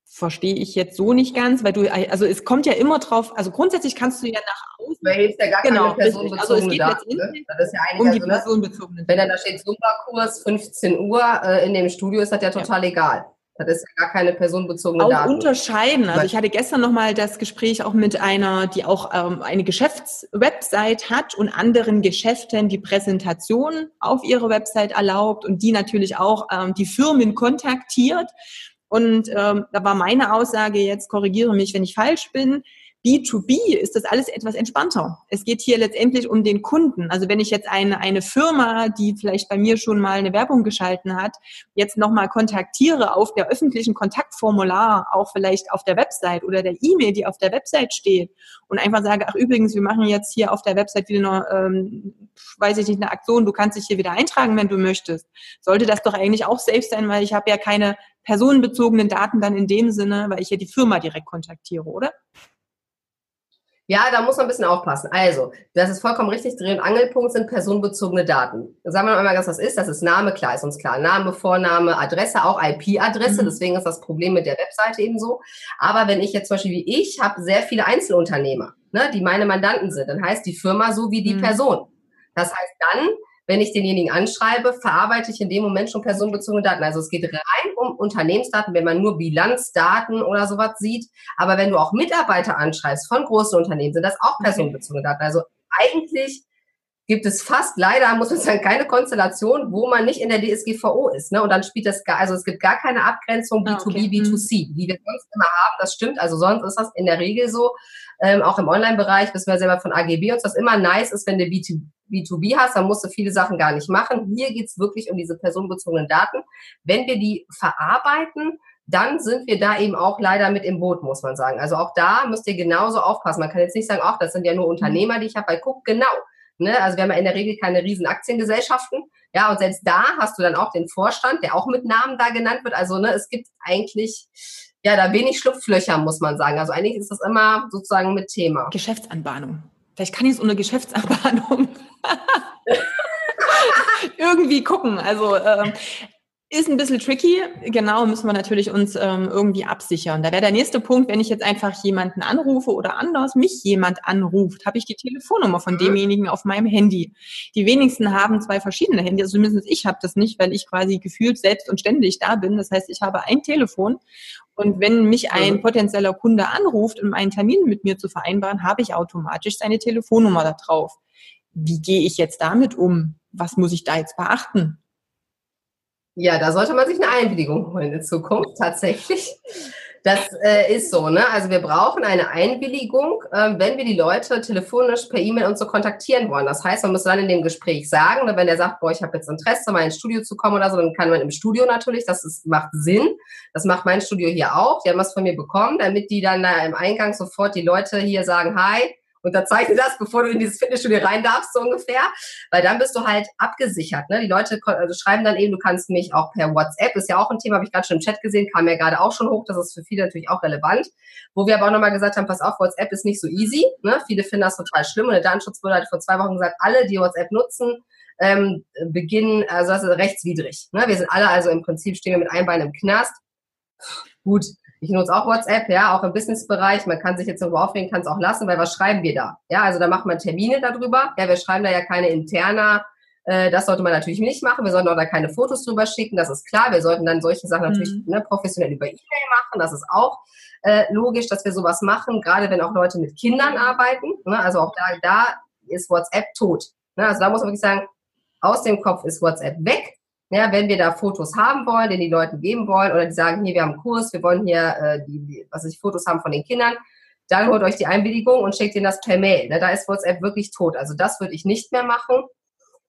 verstehe ich jetzt so nicht ganz, weil du, also es kommt ja immer drauf, also grundsätzlich kannst du ja nach außen. Weil jetzt ja gar genau, keine personenbezogene also es geht Daten, ne? Das ist ja eigentlich um die also, ne? personenbezogenen. Wenn dann da steht Zumba-Kurs 15 Uhr äh, in dem Studio, ist das ja total ja. egal. Das ist ja gar keine personenbezogene auch Daten. unterscheiden. Also ich hatte gestern nochmal das Gespräch auch mit einer, die auch ähm, eine Geschäftswebsite hat und anderen Geschäften die Präsentation auf ihre Website erlaubt und die natürlich auch ähm, die Firmen kontaktiert. Und ähm, da war meine Aussage jetzt, korrigiere mich, wenn ich falsch bin, B2B ist das alles etwas entspannter. Es geht hier letztendlich um den Kunden. Also wenn ich jetzt eine, eine Firma, die vielleicht bei mir schon mal eine Werbung geschalten hat, jetzt nochmal kontaktiere auf der öffentlichen Kontaktformular, auch vielleicht auf der Website oder der E-Mail, die auf der Website steht und einfach sage, ach übrigens, wir machen jetzt hier auf der Website wieder eine, ähm, weiß ich nicht, eine Aktion, du kannst dich hier wieder eintragen, wenn du möchtest. Sollte das doch eigentlich auch safe sein, weil ich habe ja keine personenbezogenen Daten dann in dem Sinne, weil ich ja die Firma direkt kontaktiere, oder? Ja, da muss man ein bisschen aufpassen. Also, das ist vollkommen richtig. Dreh- und Angelpunkt sind personenbezogene Daten. Sagen wir mal ganz, was ist. Das ist Name, klar, ist uns klar. Name, Vorname, Adresse, auch IP-Adresse. Mhm. Deswegen ist das Problem mit der Webseite eben so. Aber wenn ich jetzt zum Beispiel wie ich habe sehr viele Einzelunternehmer, ne, die meine Mandanten sind, dann heißt die Firma so wie die mhm. Person. Das heißt dann, wenn ich denjenigen anschreibe, verarbeite ich in dem Moment schon personenbezogene Daten. Also es geht rein um Unternehmensdaten, wenn man nur Bilanzdaten oder sowas sieht. Aber wenn du auch Mitarbeiter anschreibst von großen Unternehmen, sind das auch personenbezogene Daten. Also eigentlich gibt es fast leider, muss man sagen, keine Konstellation, wo man nicht in der DSGVO ist. Ne? Und dann spielt das gar, also es gibt gar keine Abgrenzung B2B, ah, okay. B2C, wie wir sonst immer haben. Das stimmt. Also sonst ist das in der Regel so. Ähm, auch im Online-Bereich wissen wir selber von AGB uns, was immer nice ist, wenn du B2, B2B hast, dann musst du viele Sachen gar nicht machen. Hier geht's wirklich um diese personenbezogenen Daten. Wenn wir die verarbeiten, dann sind wir da eben auch leider mit im Boot, muss man sagen. Also auch da müsst ihr genauso aufpassen. Man kann jetzt nicht sagen, ach, das sind ja nur Unternehmer, die ich habe, weil guck, genau. Ne? Also wir haben ja in der Regel keine riesen Aktiengesellschaften. Ja, und selbst da hast du dann auch den Vorstand, der auch mit Namen da genannt wird. Also ne, es gibt eigentlich ja da wenig Schlupflöcher, muss man sagen. Also eigentlich ist das immer sozusagen mit Thema. Geschäftsanbahnung. Vielleicht kann ich es ohne Geschäftsanbahnung [LAUGHS] irgendwie gucken. Also ähm, ist ein bisschen tricky. Genau, müssen wir natürlich uns ähm, irgendwie absichern. Da wäre der nächste Punkt, wenn ich jetzt einfach jemanden anrufe oder anders mich jemand anruft, habe ich die Telefonnummer von mhm. demjenigen auf meinem Handy. Die wenigsten haben zwei verschiedene Handys, also zumindest ich habe das nicht, weil ich quasi gefühlt selbst und ständig da bin. Das heißt, ich habe ein Telefon und wenn mich ein mhm. potenzieller Kunde anruft, um einen Termin mit mir zu vereinbaren, habe ich automatisch seine Telefonnummer da drauf. Wie gehe ich jetzt damit um? Was muss ich da jetzt beachten? Ja, da sollte man sich eine Einwilligung holen in Zukunft, tatsächlich. Das äh, ist so, ne? Also wir brauchen eine Einwilligung, äh, wenn wir die Leute telefonisch per E-Mail und so kontaktieren wollen. Das heißt, man muss dann in dem Gespräch sagen, ne, wenn der sagt, boah, ich habe jetzt Interesse, mal ins Studio zu kommen oder so, dann kann man im Studio natürlich, das ist, macht Sinn. Das macht mein Studio hier auch. Die haben was von mir bekommen, damit die dann da im Eingang sofort die Leute hier sagen, hi, unterzeichne das, bevor du in dieses Fitnessstudio rein darfst, so ungefähr. Weil dann bist du halt abgesichert. Ne? Die Leute also schreiben dann eben, du kannst mich auch per WhatsApp, ist ja auch ein Thema, habe ich gerade schon im Chat gesehen, kam ja gerade auch schon hoch, das ist für viele natürlich auch relevant. Wo wir aber auch nochmal gesagt haben, pass auf, WhatsApp ist nicht so easy. Ne? Viele finden das total schlimm und der Datenschutzbehörde hat vor zwei Wochen gesagt, alle, die WhatsApp nutzen, ähm, beginnen, also das ist rechtswidrig. Ne? Wir sind alle also im Prinzip stehen wir mit einem Bein im Knast. Gut, ich nutze auch WhatsApp, ja, auch im Businessbereich. Man kann sich jetzt irgendwo aufregen, kann es auch lassen, weil was schreiben wir da? Ja, also da macht man Termine darüber. Ja, wir schreiben da ja keine interner, äh, das sollte man natürlich nicht machen. Wir sollten auch da keine Fotos drüber schicken, das ist klar. Wir sollten dann solche Sachen natürlich mhm. ne, professionell über E-Mail machen, das ist auch äh, logisch, dass wir sowas machen, gerade wenn auch Leute mit Kindern arbeiten. Ne, also auch da, da ist WhatsApp tot. Ne, also da muss man wirklich sagen, aus dem Kopf ist WhatsApp weg. Ja, wenn wir da Fotos haben wollen, den die Leuten geben wollen, oder die sagen, hier, wir haben einen Kurs, wir wollen hier äh, die, was ich, Fotos haben von den Kindern, dann holt euch die Einwilligung und schickt ihnen das per Mail. Ne? Da ist WhatsApp wirklich tot. Also das würde ich nicht mehr machen.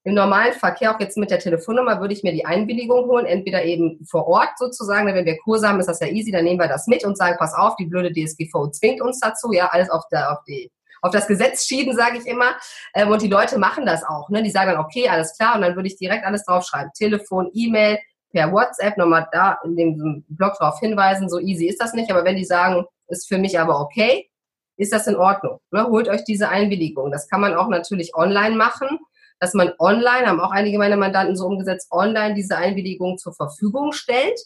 Im normalen Verkehr, auch jetzt mit der Telefonnummer, würde ich mir die Einwilligung holen, entweder eben vor Ort sozusagen, wenn wir Kurse haben, ist das ja easy, dann nehmen wir das mit und sagen, pass auf, die blöde DSGVO zwingt uns dazu, ja, alles auf, der, auf die auf das Gesetz schieben, sage ich immer. Ähm, und die Leute machen das auch. Ne? Die sagen dann, okay, alles klar. Und dann würde ich direkt alles draufschreiben. Telefon, E-Mail, per WhatsApp nochmal da in dem Blog drauf hinweisen. So easy ist das nicht. Aber wenn die sagen, ist für mich aber okay, ist das in Ordnung. Ne? Holt euch diese Einwilligung. Das kann man auch natürlich online machen, dass man online, haben auch einige meiner Mandanten so umgesetzt, online diese Einwilligung zur Verfügung stellt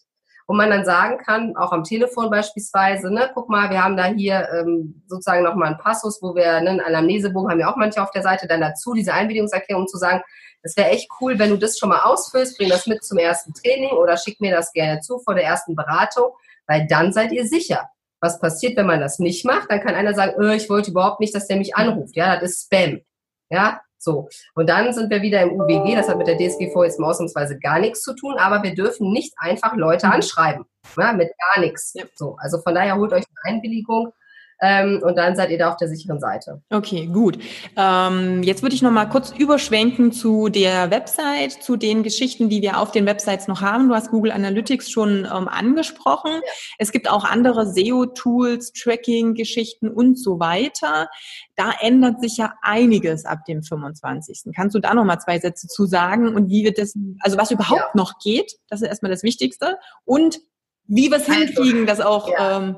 wo man dann sagen kann, auch am Telefon beispielsweise, ne, guck mal, wir haben da hier ähm, sozusagen nochmal einen Passus, wo wir, ne, einen Anamnesebogen haben wir auch manche auf der Seite, dann dazu diese Einwilligungserklärung, um zu sagen, es wäre echt cool, wenn du das schon mal ausfüllst, bring das mit zum ersten Training oder schick mir das gerne zu vor der ersten Beratung, weil dann seid ihr sicher. Was passiert, wenn man das nicht macht? Dann kann einer sagen, öh, ich wollte überhaupt nicht, dass der mich anruft. Ja, das ist Spam. Ja, so, und dann sind wir wieder im UWG, das hat mit der DSGV jetzt ausnahmsweise gar nichts zu tun, aber wir dürfen nicht einfach Leute anschreiben, ja, mit gar nichts. So, also von daher holt euch eine Einwilligung. Ähm, und dann seid ihr da auf der sicheren Seite. Okay, gut. Ähm, jetzt würde ich noch mal kurz überschwenken zu der Website, zu den Geschichten, die wir auf den Websites noch haben. Du hast Google Analytics schon ähm, angesprochen. Ja. Es gibt auch andere SEO-Tools, Tracking-Geschichten und so weiter. Da ändert sich ja einiges ab dem 25. Kannst du da noch mal zwei Sätze zu sagen und wie wird das, also was überhaupt ja. noch geht? Das ist erstmal das Wichtigste. Und wie wir es also, hinkriegen, das auch ja. ähm,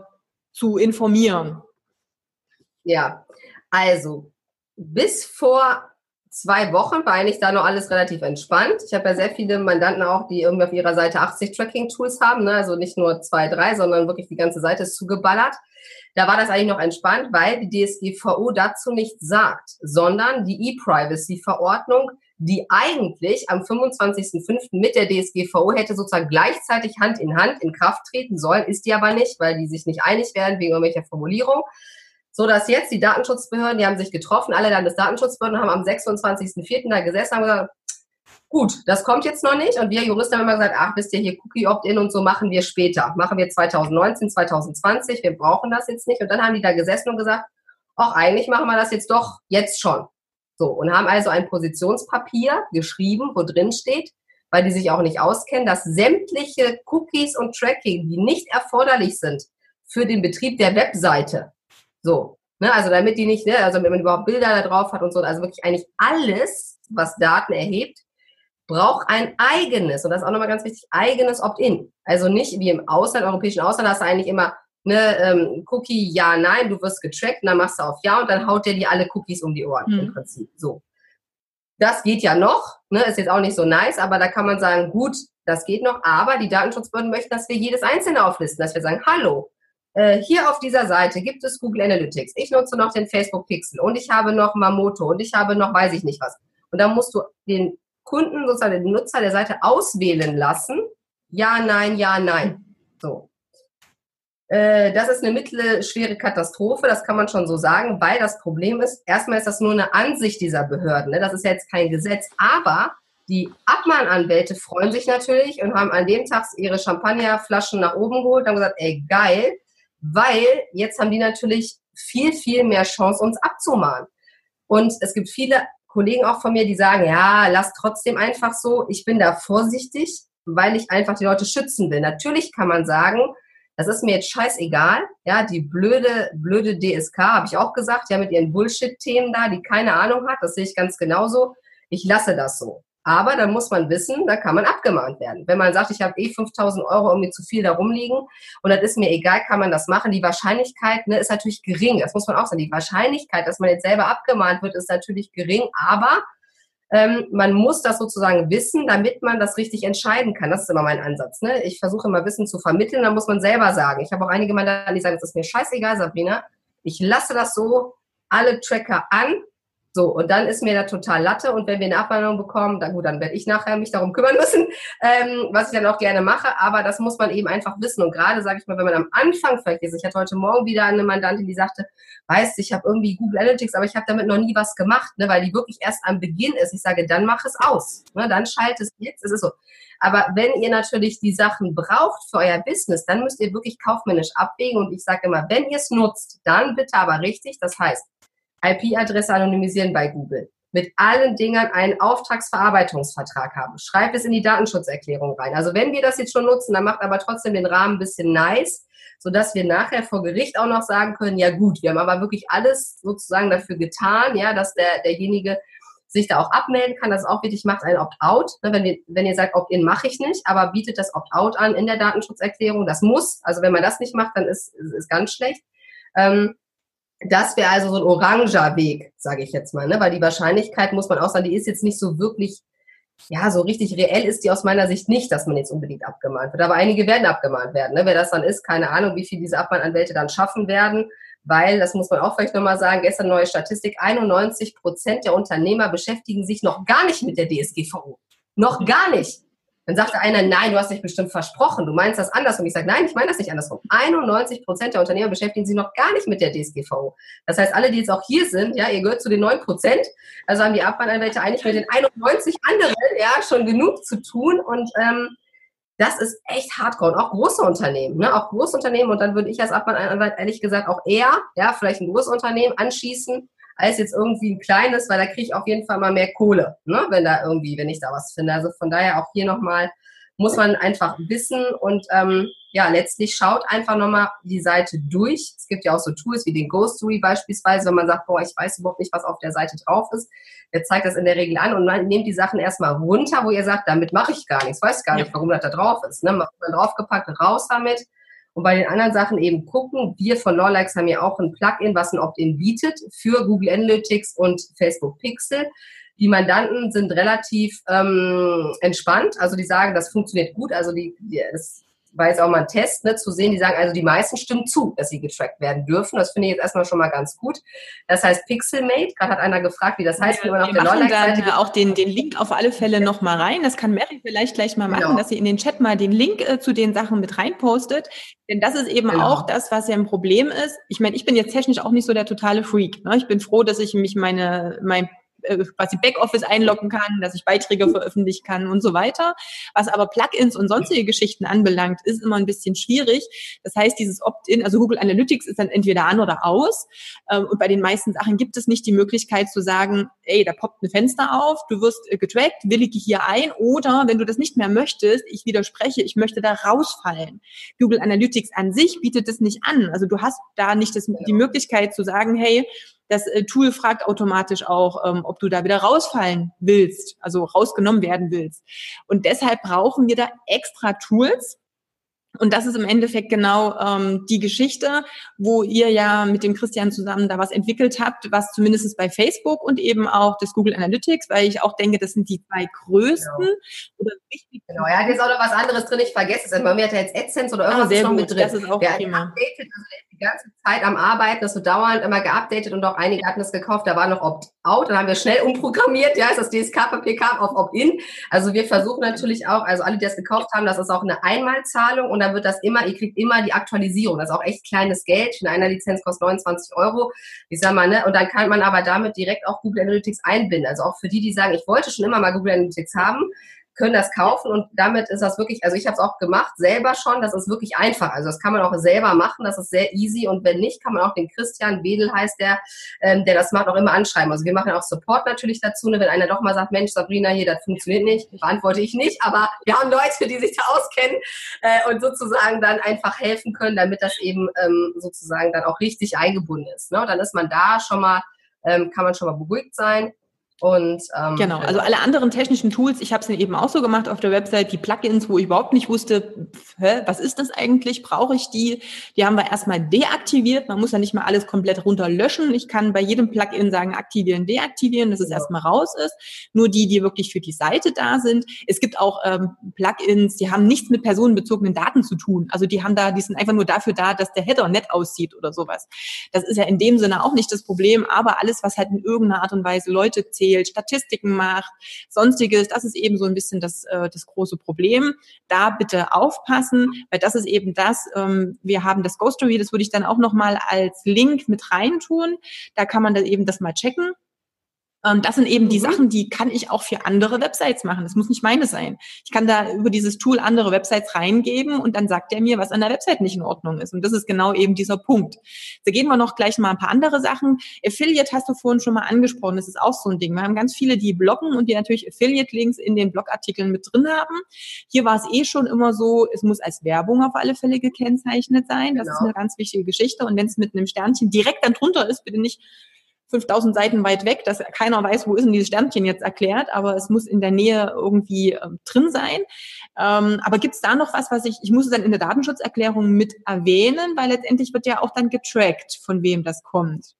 zu informieren. Ja, also bis vor zwei Wochen war eigentlich da noch alles relativ entspannt. Ich habe ja sehr viele Mandanten auch, die irgendwie auf ihrer Seite 80 Tracking-Tools haben, ne? also nicht nur zwei, drei, sondern wirklich die ganze Seite ist zugeballert. Da war das eigentlich noch entspannt, weil die DSGVO dazu nichts sagt, sondern die E-Privacy-Verordnung, die eigentlich am 25.05. mit der DSGVO hätte sozusagen gleichzeitig Hand in Hand in Kraft treten sollen, ist die aber nicht, weil die sich nicht einig werden wegen irgendwelcher Formulierung so dass jetzt die Datenschutzbehörden, die haben sich getroffen, alle Landesdatenschutzbehörden haben am 26.04. da gesessen und haben gesagt, gut, das kommt jetzt noch nicht. Und wir Juristen haben immer gesagt, ach, wisst ihr, hier Cookie Opt-in und so machen wir später. Machen wir 2019, 2020, wir brauchen das jetzt nicht. Und dann haben die da gesessen und gesagt, ach, eigentlich machen wir das jetzt doch jetzt schon. So, und haben also ein Positionspapier geschrieben, wo drin steht, weil die sich auch nicht auskennen, dass sämtliche Cookies und Tracking, die nicht erforderlich sind für den Betrieb der Webseite, so. Ne, also damit die nicht, ne, also wenn man überhaupt Bilder da drauf hat und so, also wirklich eigentlich alles, was Daten erhebt, braucht ein eigenes, und das ist auch nochmal ganz wichtig, eigenes Opt-in. Also nicht wie im Ausland, europäischen Ausland hast du eigentlich immer ne, ähm, Cookie, ja, nein, du wirst getrackt, und dann machst du auf Ja und dann haut der dir alle Cookies um die Ohren mhm. im Prinzip. So. Das geht ja noch, ne, ist jetzt auch nicht so nice, aber da kann man sagen, gut, das geht noch, aber die Datenschutzbehörden möchten, dass wir jedes einzelne auflisten, dass wir sagen, hallo, äh, hier auf dieser Seite gibt es Google Analytics. Ich nutze noch den Facebook Pixel und ich habe noch Mamoto und ich habe noch weiß ich nicht was. Und dann musst du den Kunden, sozusagen den Nutzer der Seite auswählen lassen. Ja, nein, ja, nein. So. Äh, das ist eine mittelschwere Katastrophe, das kann man schon so sagen, weil das Problem ist, erstmal ist das nur eine Ansicht dieser Behörden. Ne? Das ist ja jetzt kein Gesetz, aber die Abmahnanwälte freuen sich natürlich und haben an dem Tag ihre Champagnerflaschen nach oben geholt und haben gesagt, ey, geil, weil jetzt haben die natürlich viel, viel mehr Chance, uns abzumahnen. Und es gibt viele Kollegen auch von mir, die sagen, ja, lass trotzdem einfach so, ich bin da vorsichtig, weil ich einfach die Leute schützen will. Natürlich kann man sagen, das ist mir jetzt scheißegal, ja, die blöde, blöde DSK, habe ich auch gesagt, ja, mit ihren Bullshit-Themen da, die keine Ahnung hat, das sehe ich ganz genauso. Ich lasse das so. Aber dann muss man wissen, da kann man abgemahnt werden. Wenn man sagt, ich habe eh 5000 Euro irgendwie zu viel da rumliegen und das ist mir egal, kann man das machen. Die Wahrscheinlichkeit ne, ist natürlich gering. Das muss man auch sagen. Die Wahrscheinlichkeit, dass man jetzt selber abgemahnt wird, ist natürlich gering. Aber ähm, man muss das sozusagen wissen, damit man das richtig entscheiden kann. Das ist immer mein Ansatz. Ne? Ich versuche immer Wissen zu vermitteln, dann muss man selber sagen. Ich habe auch einige Mandanten, die sagen, das ist mir scheißegal, Sabrina. Ich lasse das so, alle Tracker an, so, und dann ist mir da total Latte. Und wenn wir eine Abmahnung bekommen, dann gut, dann werde ich nachher mich darum kümmern müssen, [LAUGHS] ähm, was ich dann auch gerne mache, aber das muss man eben einfach wissen. Und gerade, sage ich mal, wenn man am Anfang vielleicht ist, ich hatte heute Morgen wieder eine Mandantin, die sagte, weißt ich habe irgendwie Google Analytics, aber ich habe damit noch nie was gemacht, ne, weil die wirklich erst am Beginn ist. Ich sage, dann mach es aus, ne, dann schalt es jetzt, es ist so. Aber wenn ihr natürlich die Sachen braucht für euer Business, dann müsst ihr wirklich kaufmännisch abwägen. Und ich sage immer, wenn ihr es nutzt, dann bitte aber richtig, das heißt, IP-Adresse anonymisieren bei Google, mit allen Dingern einen Auftragsverarbeitungsvertrag haben. Schreibt es in die Datenschutzerklärung rein. Also wenn wir das jetzt schon nutzen, dann macht aber trotzdem den Rahmen ein bisschen nice, sodass wir nachher vor Gericht auch noch sagen können, ja gut, wir haben aber wirklich alles sozusagen dafür getan, ja, dass der, derjenige sich da auch abmelden kann. Das ist auch wichtig, macht ein Opt-out. Ne, wenn, wenn ihr sagt, Opt-in mache ich nicht, aber bietet das Opt-out an in der Datenschutzerklärung. Das muss. Also wenn man das nicht macht, dann ist, ist ganz schlecht. Ähm, das wäre also so ein oranger Weg, sage ich jetzt mal, ne? weil die Wahrscheinlichkeit, muss man auch sagen, die ist jetzt nicht so wirklich, ja, so richtig reell ist die aus meiner Sicht nicht, dass man jetzt unbedingt abgemahnt wird. Aber einige werden abgemahnt werden. Ne? Wer das dann ist, keine Ahnung, wie viel diese Abmahnanwälte dann schaffen werden, weil, das muss man auch vielleicht nochmal sagen, gestern neue Statistik, 91 Prozent der Unternehmer beschäftigen sich noch gar nicht mit der DSGVO. Noch gar nicht. Dann sagte einer, nein, du hast dich bestimmt versprochen, du meinst das andersrum. Ich sage, nein, ich meine das nicht andersrum. 91 Prozent der Unternehmer beschäftigen sich noch gar nicht mit der DSGVO. Das heißt, alle, die jetzt auch hier sind, ja, ihr gehört zu den 9 Prozent, also haben die Abmahnanwälte eigentlich mit den 91 anderen ja schon genug zu tun und ähm, das ist echt hardcore. Und auch große Unternehmen, ne? auch große Unternehmen. Und dann würde ich als Abmannanwalt ehrlich gesagt auch eher, ja, vielleicht ein großes Unternehmen anschießen, als jetzt irgendwie ein kleines, weil da kriege ich auf jeden Fall mal mehr Kohle, ne? wenn da irgendwie, wenn ich da was finde. Also von daher auch hier nochmal muss man einfach wissen und ähm, ja, letztlich schaut einfach nochmal die Seite durch. Es gibt ja auch so Tools wie den Ghostory beispielsweise, wenn man sagt, boah, ich weiß überhaupt nicht, was auf der Seite drauf ist. Der zeigt das in der Regel an und man nimmt die Sachen erstmal runter, wo ihr sagt, damit mache ich gar nichts, weiß gar nicht, warum das da drauf ist. Ne? Macht man draufgepackt, raus damit. Und bei den anderen Sachen eben gucken. Wir von Lawlikes haben ja auch ein Plugin, was ein Opt-in bietet für Google Analytics und Facebook Pixel. Die Mandanten sind relativ ähm, entspannt. Also die sagen, das funktioniert gut. Also die, die das war jetzt auch mal ein Test, ne, zu sehen, die sagen, also die meisten stimmen zu, dass sie getrackt werden dürfen. Das finde ich jetzt erstmal schon mal ganz gut. Das heißt Pixelmate, gerade hat einer gefragt, wie das heißt, wie man auf der Lawlike-Seite... auch den, den Link auf alle Fälle noch mal rein. Das kann Mary vielleicht gleich mal machen, genau. dass sie in den Chat mal den Link äh, zu den Sachen mit reinpostet. Denn das ist eben genau. auch das, was ja ein Problem ist. Ich meine, ich bin jetzt technisch auch nicht so der totale Freak. Ne? Ich bin froh, dass ich mich meine, mein äh, quasi Backoffice einloggen kann, dass ich Beiträge veröffentlichen kann und so weiter. Was aber Plugins und sonstige Geschichten anbelangt, ist immer ein bisschen schwierig. Das heißt, dieses Opt-in, also Google Analytics ist dann entweder an oder aus. Ähm, und bei den meisten Sachen gibt es nicht die Möglichkeit zu sagen, ey, da poppt ein Fenster auf, du wirst äh, getrackt, willige hier ein. Oder wenn du das nicht mehr möchtest, ich widerspreche, ich möchte da rausfallen. Google Analytics an sich bietet das nicht an. Also du hast da nicht das, die Möglichkeit zu sagen, hey, das äh, Tool fragt automatisch auch, ähm, ob du da wieder rausfallen willst, also rausgenommen werden willst. Und deshalb brauchen wir da extra Tools, und das ist im Endeffekt genau ähm, die Geschichte, wo ihr ja mit dem Christian zusammen da was entwickelt habt, was zumindest bei Facebook und eben auch das Google Analytics, weil ich auch denke, das sind die zwei größten genau. oder wichtigsten. Genau, er hat jetzt auch noch was anderes drin, ich vergesse es immer. Mir hat er jetzt AdSense oder irgendwas ah, sehr noch gut. mit drin. Das ist auch der prima. Updated, also ganze Zeit am Arbeiten, das wird dauernd immer geupdatet und auch einige hatten es gekauft, da war noch Opt-out, dann haben wir schnell umprogrammiert, ja, ist das DSK-Papier kam auf Opt-in. Also wir versuchen natürlich auch, also alle, die das gekauft haben, das ist auch eine Einmalzahlung und dann wird das immer, ihr kriegt immer die Aktualisierung. Das ist auch echt kleines Geld. Für eine Lizenz kostet 29 Euro. Ich sag mal, ne, und dann kann man aber damit direkt auch Google Analytics einbinden. Also auch für die, die sagen, ich wollte schon immer mal Google Analytics haben, können das kaufen und damit ist das wirklich, also ich habe es auch gemacht, selber schon, das ist wirklich einfach. Also das kann man auch selber machen, das ist sehr easy und wenn nicht, kann man auch den Christian Wedel heißt der, ähm, der das macht, auch immer anschreiben. Also wir machen auch Support natürlich dazu, ne? wenn einer doch mal sagt, Mensch, Sabrina, hier, das funktioniert nicht, beantworte ich nicht, aber wir haben Leute, die sich da auskennen äh, und sozusagen dann einfach helfen können, damit das eben ähm, sozusagen dann auch richtig eingebunden ist. Ne? Dann ist man da schon mal, ähm, kann man schon mal beruhigt sein. Und, ähm, genau, also alle anderen technischen Tools, ich habe es eben auch so gemacht auf der Website, die Plugins, wo ich überhaupt nicht wusste, hä, was ist das eigentlich, brauche ich die? Die haben wir erstmal deaktiviert. Man muss ja nicht mal alles komplett runterlöschen. Ich kann bei jedem Plugin sagen, aktivieren, deaktivieren, dass es ja. erstmal raus ist. Nur die, die wirklich für die Seite da sind. Es gibt auch ähm, Plugins, die haben nichts mit personenbezogenen Daten zu tun. Also die haben da, die sind einfach nur dafür da, dass der Header nett aussieht oder sowas. Das ist ja in dem Sinne auch nicht das Problem, aber alles, was halt in irgendeiner Art und Weise Leute zählt, erzählt, Statistiken macht, sonstiges. Das ist eben so ein bisschen das, äh, das große Problem. Da bitte aufpassen, weil das ist eben das, ähm, wir haben das Ghost Story, das würde ich dann auch nochmal als Link mit reintun. Da kann man dann eben das mal checken. Ähm, das sind eben die mhm. Sachen, die kann ich auch für andere Websites machen. Das muss nicht meine sein. Ich kann da über dieses Tool andere Websites reingeben und dann sagt er mir, was an der Website nicht in Ordnung ist. Und das ist genau eben dieser Punkt. Da gehen wir noch gleich mal ein paar andere Sachen. Affiliate hast du vorhin schon mal angesprochen. Das ist auch so ein Ding. Wir haben ganz viele, die bloggen und die natürlich Affiliate-Links in den Blogartikeln mit drin haben. Hier war es eh schon immer so, es muss als Werbung auf alle Fälle gekennzeichnet sein. Das genau. ist eine ganz wichtige Geschichte. Und wenn es mit einem Sternchen direkt dann drunter ist, bitte nicht 5000 Seiten weit weg, dass keiner weiß, wo ist denn dieses Sternchen jetzt erklärt, aber es muss in der Nähe irgendwie äh, drin sein. Ähm, aber gibt es da noch was, was ich, ich muss es dann in der Datenschutzerklärung mit erwähnen, weil letztendlich wird ja auch dann getrackt, von wem das kommt.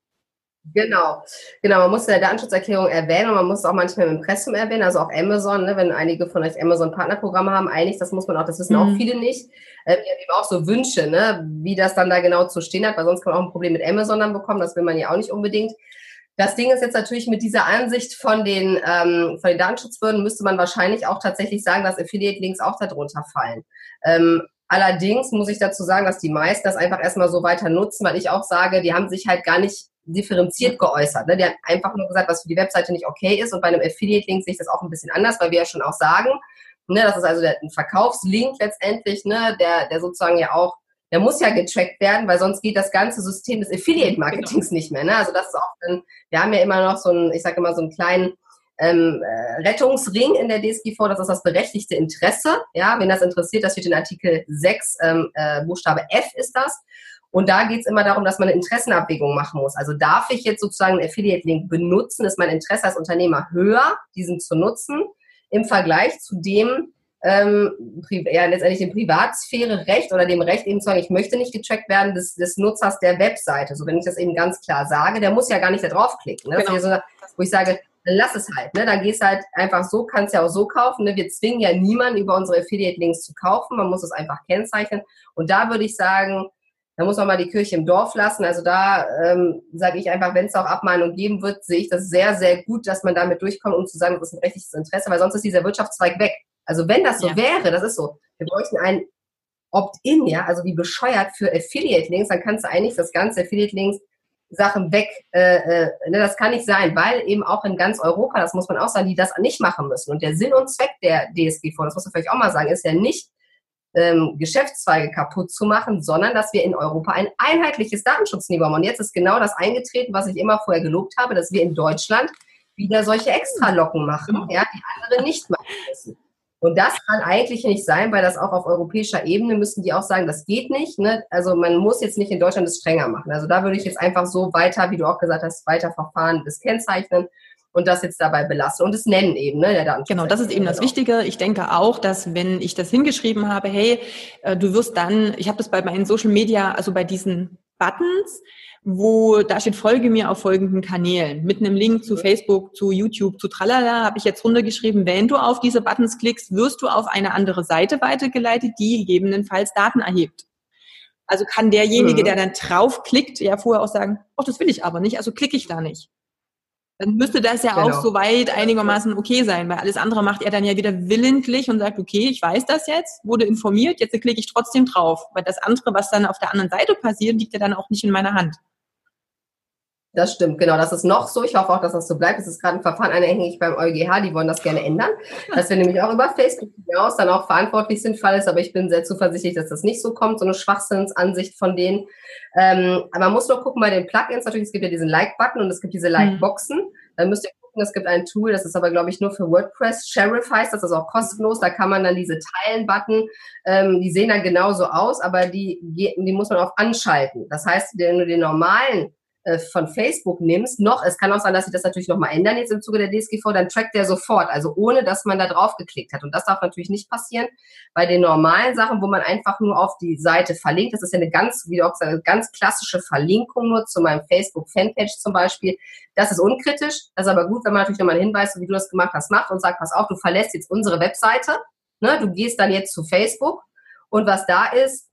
Genau, genau. Man muss in der Datenschutzerklärung erwähnen und man muss auch manchmal im Impressum erwähnen, also auch Amazon, ne, wenn einige von euch Amazon-Partnerprogramme haben, einig, das muss man auch, das wissen mhm. auch viele nicht. Ähm, wir haben auch so Wünsche, ne, wie das dann da genau zu stehen hat, weil sonst kann man auch ein Problem mit Amazon dann bekommen, das will man ja auch nicht unbedingt. Das Ding ist jetzt natürlich mit dieser Ansicht von den, ähm, von den Datenschutzbehörden müsste man wahrscheinlich auch tatsächlich sagen, dass Affiliate-Links auch darunter fallen. Ähm, allerdings muss ich dazu sagen, dass die meisten das einfach erstmal so weiter nutzen, weil ich auch sage, die haben sich halt gar nicht differenziert geäußert. Ne? Die haben einfach nur gesagt, was für die Webseite nicht okay ist. Und bei einem Affiliate-Link sehe ich das auch ein bisschen anders, weil wir ja schon auch sagen, Ne, das ist also der, ein Verkaufslink letztendlich, ne, der, der sozusagen ja auch, der muss ja getrackt werden, weil sonst geht das ganze System des Affiliate-Marketings genau. nicht mehr. Ne? Also das ist auch, wir haben ja immer noch so einen, ich sage immer so einen kleinen ähm, äh, Rettungsring in der DSGV, das ist das berechtigte Interesse. Ja, wenn das interessiert, das steht in Artikel 6, ähm, äh, Buchstabe F ist das. Und da geht es immer darum, dass man eine Interessenabwägung machen muss. Also darf ich jetzt sozusagen einen Affiliate-Link benutzen? Ist mein Interesse als Unternehmer höher, diesen zu nutzen, im Vergleich zu dem, ähm, ja, letztendlich dem Privatsphäre-Recht oder dem Recht eben zu sagen, ich möchte nicht getrackt werden des, des Nutzers der Webseite. So, wenn ich das eben ganz klar sage, der muss ja gar nicht da draufklicken. Ne? Genau. So, wo ich sage, dann lass es halt. Ne? Dann gehst halt einfach so, kannst ja auch so kaufen. Ne? Wir zwingen ja niemanden über unsere Affiliate-Links zu kaufen. Man muss es einfach kennzeichnen. Und da würde ich sagen, da muss man mal die Kirche im Dorf lassen. Also da ähm, sage ich einfach, wenn es auch Abmahnung geben wird, sehe ich das sehr, sehr gut, dass man damit durchkommt, um zu sagen, das ist ein rechtliches Interesse, weil sonst ist dieser Wirtschaftszweig weg. Also wenn das so ja. wäre, das ist so, wir bräuchten ein Opt-in, ja, also wie bescheuert für Affiliate-Links, dann kannst du eigentlich das ganze Affiliate-Links Sachen weg. Äh, äh, ne, das kann nicht sein, weil eben auch in ganz Europa, das muss man auch sagen, die das nicht machen müssen. Und der Sinn und Zweck der DSGV, das muss man vielleicht auch mal sagen, ist ja nicht, ähm, Geschäftszweige kaputt zu machen, sondern dass wir in Europa ein einheitliches Datenschutzniveau haben. Und jetzt ist genau das eingetreten, was ich immer vorher gelobt habe, dass wir in Deutschland wieder solche Extralocken machen, genau. ja, die andere nicht machen müssen. Und das kann eigentlich nicht sein, weil das auch auf europäischer Ebene müssen die auch sagen, das geht nicht. Ne? Also man muss jetzt nicht in Deutschland das strenger machen. Also da würde ich jetzt einfach so weiter, wie du auch gesagt hast, weiter verfahren, das kennzeichnen und das jetzt dabei belassen und es nennen eben, ne, der Datenschutz. Genau, das ist eben das genau. Wichtige. Ich denke auch, dass wenn ich das hingeschrieben habe, hey, äh, du wirst dann, ich habe das bei meinen Social Media, also bei diesen Buttons, wo da steht, folge mir auf folgenden Kanälen. Mit einem Link zu Facebook, zu YouTube, zu Tralala habe ich jetzt runtergeschrieben, wenn du auf diese Buttons klickst, wirst du auf eine andere Seite weitergeleitet, die gegebenenfalls Daten erhebt. Also kann derjenige, mhm. der dann draufklickt, ja vorher auch sagen, oh, das will ich aber nicht, also klicke ich da nicht. Dann müsste das ja genau. auch soweit einigermaßen okay sein, weil alles andere macht er dann ja wieder willentlich und sagt, okay, ich weiß das jetzt, wurde informiert, jetzt klicke ich trotzdem drauf. Weil das andere, was dann auf der anderen Seite passiert, liegt ja dann auch nicht in meiner Hand. Das stimmt, genau. Das ist noch so. Ich hoffe auch, dass das so bleibt. Es ist gerade ein Verfahren anhängig beim EuGH. Die wollen das gerne ändern. [LAUGHS] Dass wir nämlich auch über Facebook hinaus dann auch verantwortlich sind, Fall ist. Aber ich bin sehr zuversichtlich, dass das nicht so kommt. So eine Schwachsinnsansicht von denen. Ähm, aber man muss noch gucken bei den Plugins. Natürlich, es gibt ja diesen Like-Button und es gibt diese mhm. Like-Boxen. Dann müsst ihr gucken, es gibt ein Tool, das ist aber, glaube ich, nur für WordPress. Sheriff heißt das, das ist auch kostenlos. Da kann man dann diese Teilen-Button, ähm, die sehen dann genauso aus, aber die, die muss man auch anschalten. Das heißt, wenn du den normalen äh, von Facebook nimmst, noch, es kann auch sein, dass sie das natürlich nochmal ändern jetzt im Zuge der DSGV, dann trackt der sofort, also ohne, dass man da drauf geklickt hat. Und das darf natürlich nicht passieren bei den normalen Sachen, wo man einfach nur auf die Seite verlinkt. Das ist ja eine ganz, wie du auch eine ganz klassische Verlinkung nur zu meinem Facebook-Fanpage zum Beispiel. Das ist unkritisch. Das ist aber gut, wenn man natürlich nochmal einen Hinweis, wie du das gemacht hast, macht und sagt, pass auf, du verlässt jetzt unsere Webseite. Ne? Du gehst dann jetzt zu Facebook und was da ist,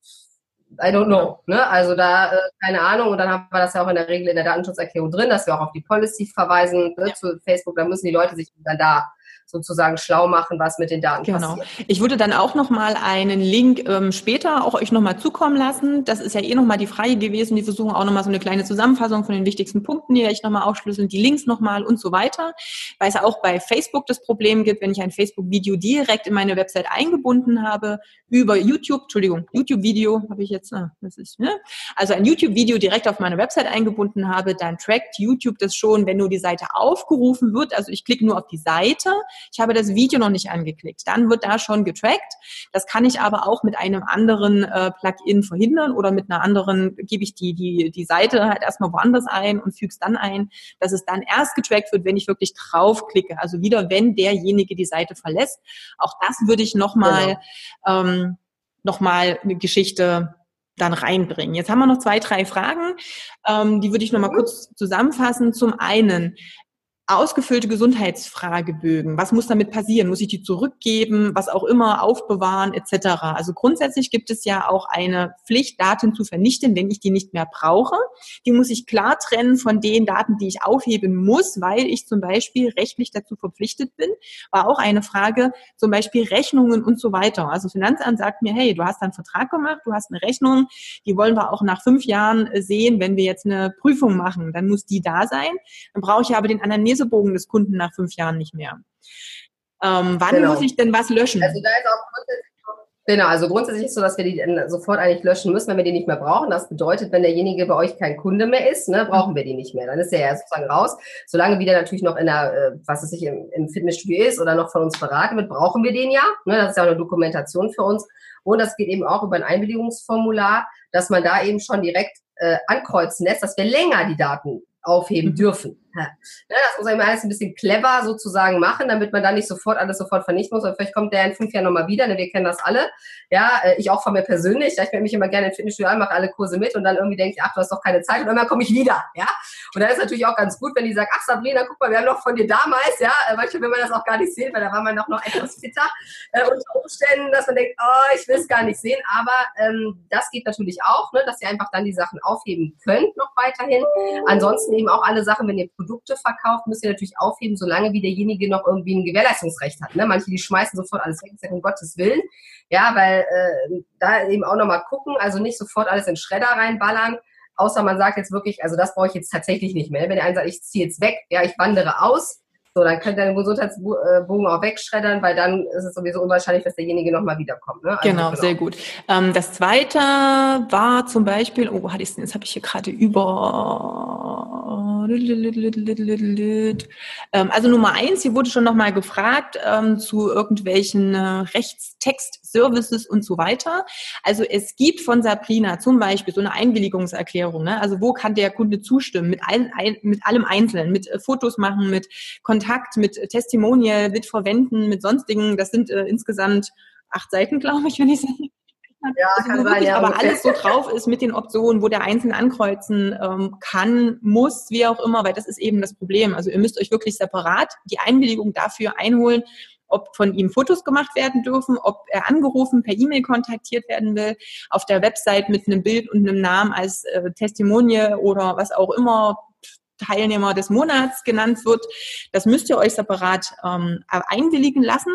I don't know. Ne? Also da, äh, keine Ahnung. Und dann haben wir das ja auch in der Regel in der Datenschutzerklärung drin, dass wir auch auf die Policy verweisen ne, ja. zu Facebook. Da müssen die Leute sich dann da sozusagen schlau machen, was mit den Daten genau. passiert. Ich würde dann auch noch mal einen Link ähm, später auch euch noch mal zukommen lassen. Das ist ja eh noch mal die Frage gewesen. Die versuchen auch noch mal so eine kleine Zusammenfassung von den wichtigsten Punkten, die ich noch mal aufschlüsseln, die Links noch mal und so weiter. Weil es ja auch bei Facebook das Problem gibt, wenn ich ein Facebook-Video direkt in meine Website eingebunden habe über YouTube, Entschuldigung, YouTube-Video habe ich jetzt, ah, das ist, ne? Also ein YouTube-Video direkt auf meine Website eingebunden habe, dann trackt YouTube das schon, wenn nur die Seite aufgerufen wird. Also ich klicke nur auf die Seite, ich habe das Video noch nicht angeklickt. Dann wird da schon getrackt. Das kann ich aber auch mit einem anderen äh, Plugin verhindern oder mit einer anderen gebe ich die, die, die Seite halt erstmal woanders ein und füge es dann ein, dass es dann erst getrackt wird, wenn ich wirklich draufklicke. Also wieder, wenn derjenige die Seite verlässt. Auch das würde ich nochmal, genau. ähm, nochmal eine Geschichte dann reinbringen. Jetzt haben wir noch zwei, drei Fragen, ähm, die würde ich nochmal mhm. kurz zusammenfassen. Zum einen, ausgefüllte Gesundheitsfragebögen. Was muss damit passieren? Muss ich die zurückgeben? Was auch immer, aufbewahren etc. Also grundsätzlich gibt es ja auch eine Pflicht, Daten zu vernichten, wenn ich die nicht mehr brauche. Die muss ich klar trennen von den Daten, die ich aufheben muss, weil ich zum Beispiel rechtlich dazu verpflichtet bin. War auch eine Frage, zum Beispiel Rechnungen und so weiter. Also Finanzamt sagt mir, hey, du hast einen Vertrag gemacht, du hast eine Rechnung, die wollen wir auch nach fünf Jahren sehen, wenn wir jetzt eine Prüfung machen. Dann muss die da sein. Dann brauche ich aber den Anamnese Lesebogen des Kunden nach fünf Jahren nicht mehr. Ähm, wann genau. muss ich denn was löschen? Also da ist auch Genau, also grundsätzlich ist es so, dass wir die sofort eigentlich löschen müssen, wenn wir die nicht mehr brauchen. Das bedeutet, wenn derjenige bei euch kein Kunde mehr ist, ne, brauchen wir die nicht mehr. Dann ist der ja sozusagen raus. Solange wieder natürlich noch in der, äh, was es sich im, im, Fitnessstudio ist oder noch von uns beraten wird, brauchen wir den ja. Ne, das ist ja auch eine Dokumentation für uns. Und das geht eben auch über ein Einwilligungsformular, dass man da eben schon direkt äh, ankreuzen lässt, dass wir länger die Daten aufheben mhm. dürfen. Das muss man alles ein bisschen clever sozusagen machen, damit man dann nicht sofort alles sofort vernichten muss. Und vielleicht kommt der in fünf Jahren nochmal wieder, ne, wir kennen das alle. Ja, äh, ich auch von mir persönlich. Ich melde mich immer gerne in Fitnessstudio an, mache alle Kurse mit und dann irgendwie denke ich, ach, du hast doch keine Zeit und irgendwann komme ich wieder. Ja, und dann ist natürlich auch ganz gut, wenn die sagt, ach Sabrina, guck mal, wir haben noch von dir damals, ja, äh, manchmal will man das auch gar nicht sehen, weil da war man noch, noch etwas fitter äh, unter Umständen, dass man denkt, oh, ich will es gar nicht sehen. Aber ähm, das geht natürlich auch, ne, dass ihr einfach dann die Sachen aufheben könnt noch weiterhin. Ansonsten eben auch alle Sachen, wenn ihr Produkte verkauft, müsst ihr natürlich aufheben, solange wie derjenige noch irgendwie ein Gewährleistungsrecht hat. Ne? Manche, die schmeißen sofort alles weg, sagen, um Gottes Willen. Ja, weil äh, da eben auch nochmal gucken, also nicht sofort alles in Schredder reinballern, außer man sagt jetzt wirklich, also das brauche ich jetzt tatsächlich nicht mehr. Wenn der eine sagt, ich ziehe jetzt weg, ja, ich wandere aus, so, dann könnt ihr den Gesundheitsbogen auch wegschreddern, weil dann ist es sowieso unwahrscheinlich, dass derjenige nochmal wiederkommt. Ne? Also genau, genau, sehr gut. Ähm, das zweite war zum Beispiel, oh, wo hatte ich denn? Jetzt habe ich hier gerade über also Nummer eins, hier wurde schon nochmal gefragt ähm, zu irgendwelchen äh, Rechtstext-Services und so weiter. Also es gibt von Sabrina zum Beispiel so eine Einwilligungserklärung. Ne? Also wo kann der Kunde zustimmen? Mit, ein, ein, mit allem Einzelnen, mit äh, Fotos machen, mit Kontakt, mit Testimonial, mit Verwenden, mit sonstigen. Das sind äh, insgesamt acht Seiten, [LAUGHS] glaube ich, wenn ich sage. Ja, also kann sein, ja, aber okay. alles so drauf ist mit den Optionen, wo der Einzelne ankreuzen ähm, kann, muss, wie auch immer, weil das ist eben das Problem. Also ihr müsst euch wirklich separat die Einwilligung dafür einholen, ob von ihm Fotos gemacht werden dürfen, ob er angerufen, per E-Mail kontaktiert werden will, auf der Website mit einem Bild und einem Namen als äh, Testimonie oder was auch immer Teilnehmer des Monats genannt wird. Das müsst ihr euch separat ähm, einwilligen lassen.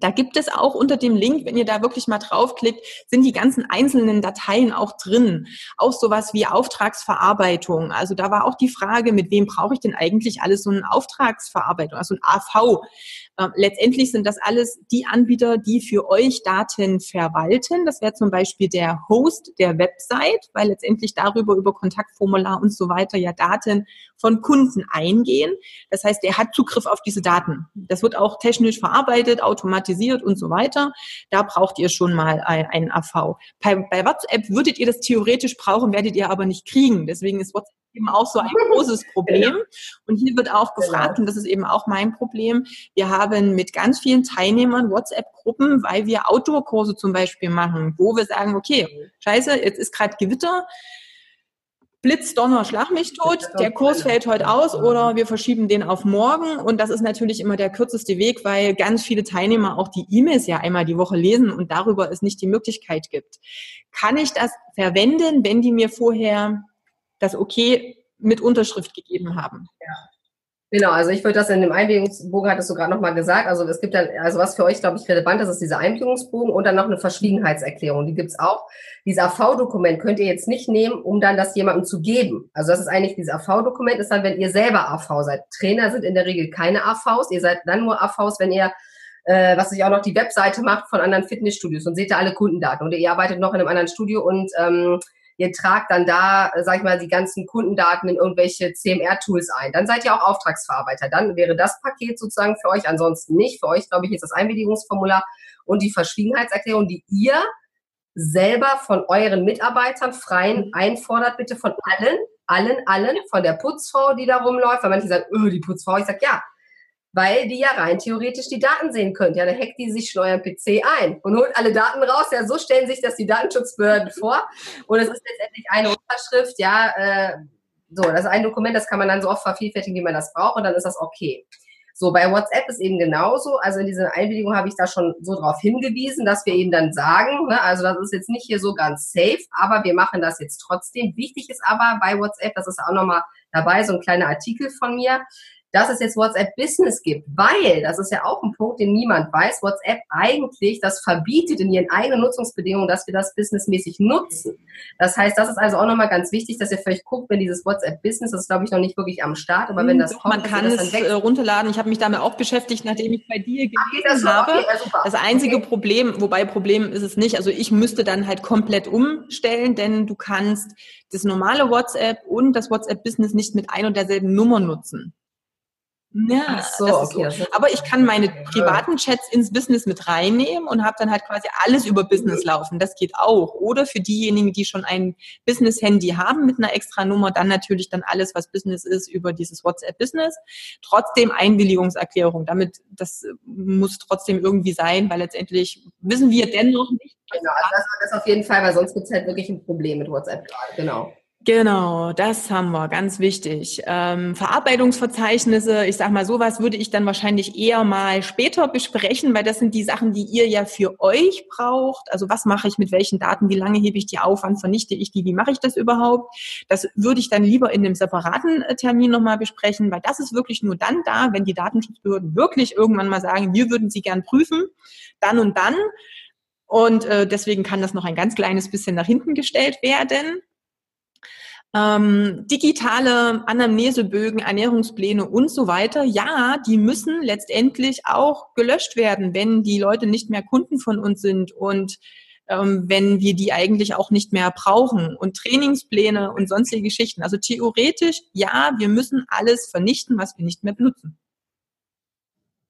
Da gibt es auch unter dem Link, wenn ihr da wirklich mal draufklickt, sind die ganzen einzelnen Dateien auch drin. Auch sowas wie Auftragsverarbeitung. Also da war auch die Frage, mit wem brauche ich denn eigentlich alles so eine Auftragsverarbeitung, also ein AV. Äh, letztendlich sind das alles die Anbieter, die für euch Daten verwalten. Das wäre zum Beispiel der Host der Website, weil letztendlich darüber über Kontaktformular und so weiter ja Daten von Kunden eingehen. Das heißt, er hat Zugriff auf diese Daten. Das wird auch technisch verarbeitet, automatisiert und so weiter. Da braucht ihr schon mal einen AV. Bei, bei WhatsApp würdet ihr das theoretisch brauchen, werdet ihr aber nicht kriegen. Deswegen ist WhatsApp eben auch so ein [LAUGHS] großes Problem. Und hier wird auch gefragt, genau. und das ist eben auch mein Problem, wir haben mit ganz vielen Teilnehmern WhatsApp-Gruppen, weil wir Outdoor-Kurse zum Beispiel machen, wo wir sagen, okay, scheiße, jetzt ist gerade Gewitter, Blitz, Donner, Schlag mich tot, der Kurs fällt heute aus oder wir verschieben den auf morgen. Und das ist natürlich immer der kürzeste Weg, weil ganz viele Teilnehmer auch die E-Mails ja einmal die Woche lesen und darüber es nicht die Möglichkeit gibt. Kann ich das verwenden, wenn die mir vorher das Okay mit Unterschrift gegeben haben? Ja. Genau, also ich würde das in dem Einwilligungsbogen, hattest du gerade nochmal gesagt, also es gibt dann, also was für euch, glaube ich, relevant ist, ist dieser Einwilligungsbogen und dann noch eine Verschwiegenheitserklärung, die gibt's auch. Dieses AV-Dokument könnt ihr jetzt nicht nehmen, um dann das jemandem zu geben. Also das ist eigentlich, dieses AV-Dokument ist dann, wenn ihr selber AV seid. Trainer sind in der Regel keine AVs, ihr seid dann nur AVs, wenn ihr äh, was sich auch noch die Webseite macht von anderen Fitnessstudios und seht da alle Kundendaten. Oder ihr arbeitet noch in einem anderen Studio und ähm, ihr tragt dann da, sag ich mal, die ganzen Kundendaten in irgendwelche CMR-Tools ein. Dann seid ihr auch Auftragsverarbeiter. Dann wäre das Paket sozusagen für euch ansonsten nicht. Für euch, glaube ich, ist das Einwilligungsformular und die Verschwiegenheitserklärung, die ihr selber von euren Mitarbeitern freien mhm. einfordert, bitte von allen, allen, allen, von der Putzfrau, die da rumläuft, weil manche sagen, öh, die Putzfrau. Ich sage, ja, weil die ja rein theoretisch die Daten sehen könnte. Ja, dann hackt die sich am PC ein und holt alle Daten raus. Ja, so stellen sich das die Datenschutzbehörden [LAUGHS] vor. Und es ist letztendlich eine Unterschrift, ja, äh, so, das ist ein Dokument, das kann man dann so oft vervielfältigen, wie man das braucht, und dann ist das okay. So, bei WhatsApp ist eben genauso. Also in dieser Einwilligung habe ich da schon so darauf hingewiesen, dass wir eben dann sagen, ne, also das ist jetzt nicht hier so ganz safe, aber wir machen das jetzt trotzdem. Wichtig ist aber bei WhatsApp, das ist auch nochmal dabei, so ein kleiner Artikel von mir, dass es jetzt WhatsApp Business gibt, weil, das ist ja auch ein Punkt, den niemand weiß, WhatsApp eigentlich das verbietet in ihren eigenen Nutzungsbedingungen, dass wir das businessmäßig nutzen. Das heißt, das ist also auch nochmal ganz wichtig, dass ihr vielleicht guckt, wenn dieses WhatsApp Business, das ist glaube ich noch nicht wirklich am Start, aber wenn hm, das Doch, kommt, man kann es äh, runterladen. Ich habe mich damit auch beschäftigt, nachdem ich bei dir gelesen das habe. Okay, ja, das einzige okay. Problem, wobei Problem ist es nicht, also ich müsste dann halt komplett umstellen, denn du kannst das normale WhatsApp und das WhatsApp Business nicht mit ein und derselben Nummer nutzen. Ja, so, okay. so. Aber ich kann meine privaten Chats ins Business mit reinnehmen und habe dann halt quasi alles über Business laufen. Das geht auch. Oder für diejenigen, die schon ein Business-Handy haben mit einer extra Nummer, dann natürlich dann alles, was Business ist, über dieses WhatsApp-Business. Trotzdem Einwilligungserklärung. Damit, das muss trotzdem irgendwie sein, weil letztendlich wissen wir dennoch nicht. Genau, also das, das auf jeden Fall, weil sonst gibt es halt wirklich ein Problem mit WhatsApp gerade. Genau. Genau, das haben wir, ganz wichtig. Ähm, Verarbeitungsverzeichnisse, ich sag mal, sowas würde ich dann wahrscheinlich eher mal später besprechen, weil das sind die Sachen, die ihr ja für euch braucht. Also was mache ich mit welchen Daten, wie lange hebe ich die auf, wann vernichte ich die, wie mache ich das überhaupt? Das würde ich dann lieber in einem separaten äh, Termin nochmal besprechen, weil das ist wirklich nur dann da, wenn die Datenschutzbehörden wirklich irgendwann mal sagen, wir würden sie gern prüfen, dann und dann. Und äh, deswegen kann das noch ein ganz kleines bisschen nach hinten gestellt werden. Ähm, digitale Anamnesebögen, Ernährungspläne und so weiter, ja, die müssen letztendlich auch gelöscht werden, wenn die Leute nicht mehr Kunden von uns sind und ähm, wenn wir die eigentlich auch nicht mehr brauchen. Und Trainingspläne und sonstige Geschichten. Also theoretisch, ja, wir müssen alles vernichten, was wir nicht mehr benutzen.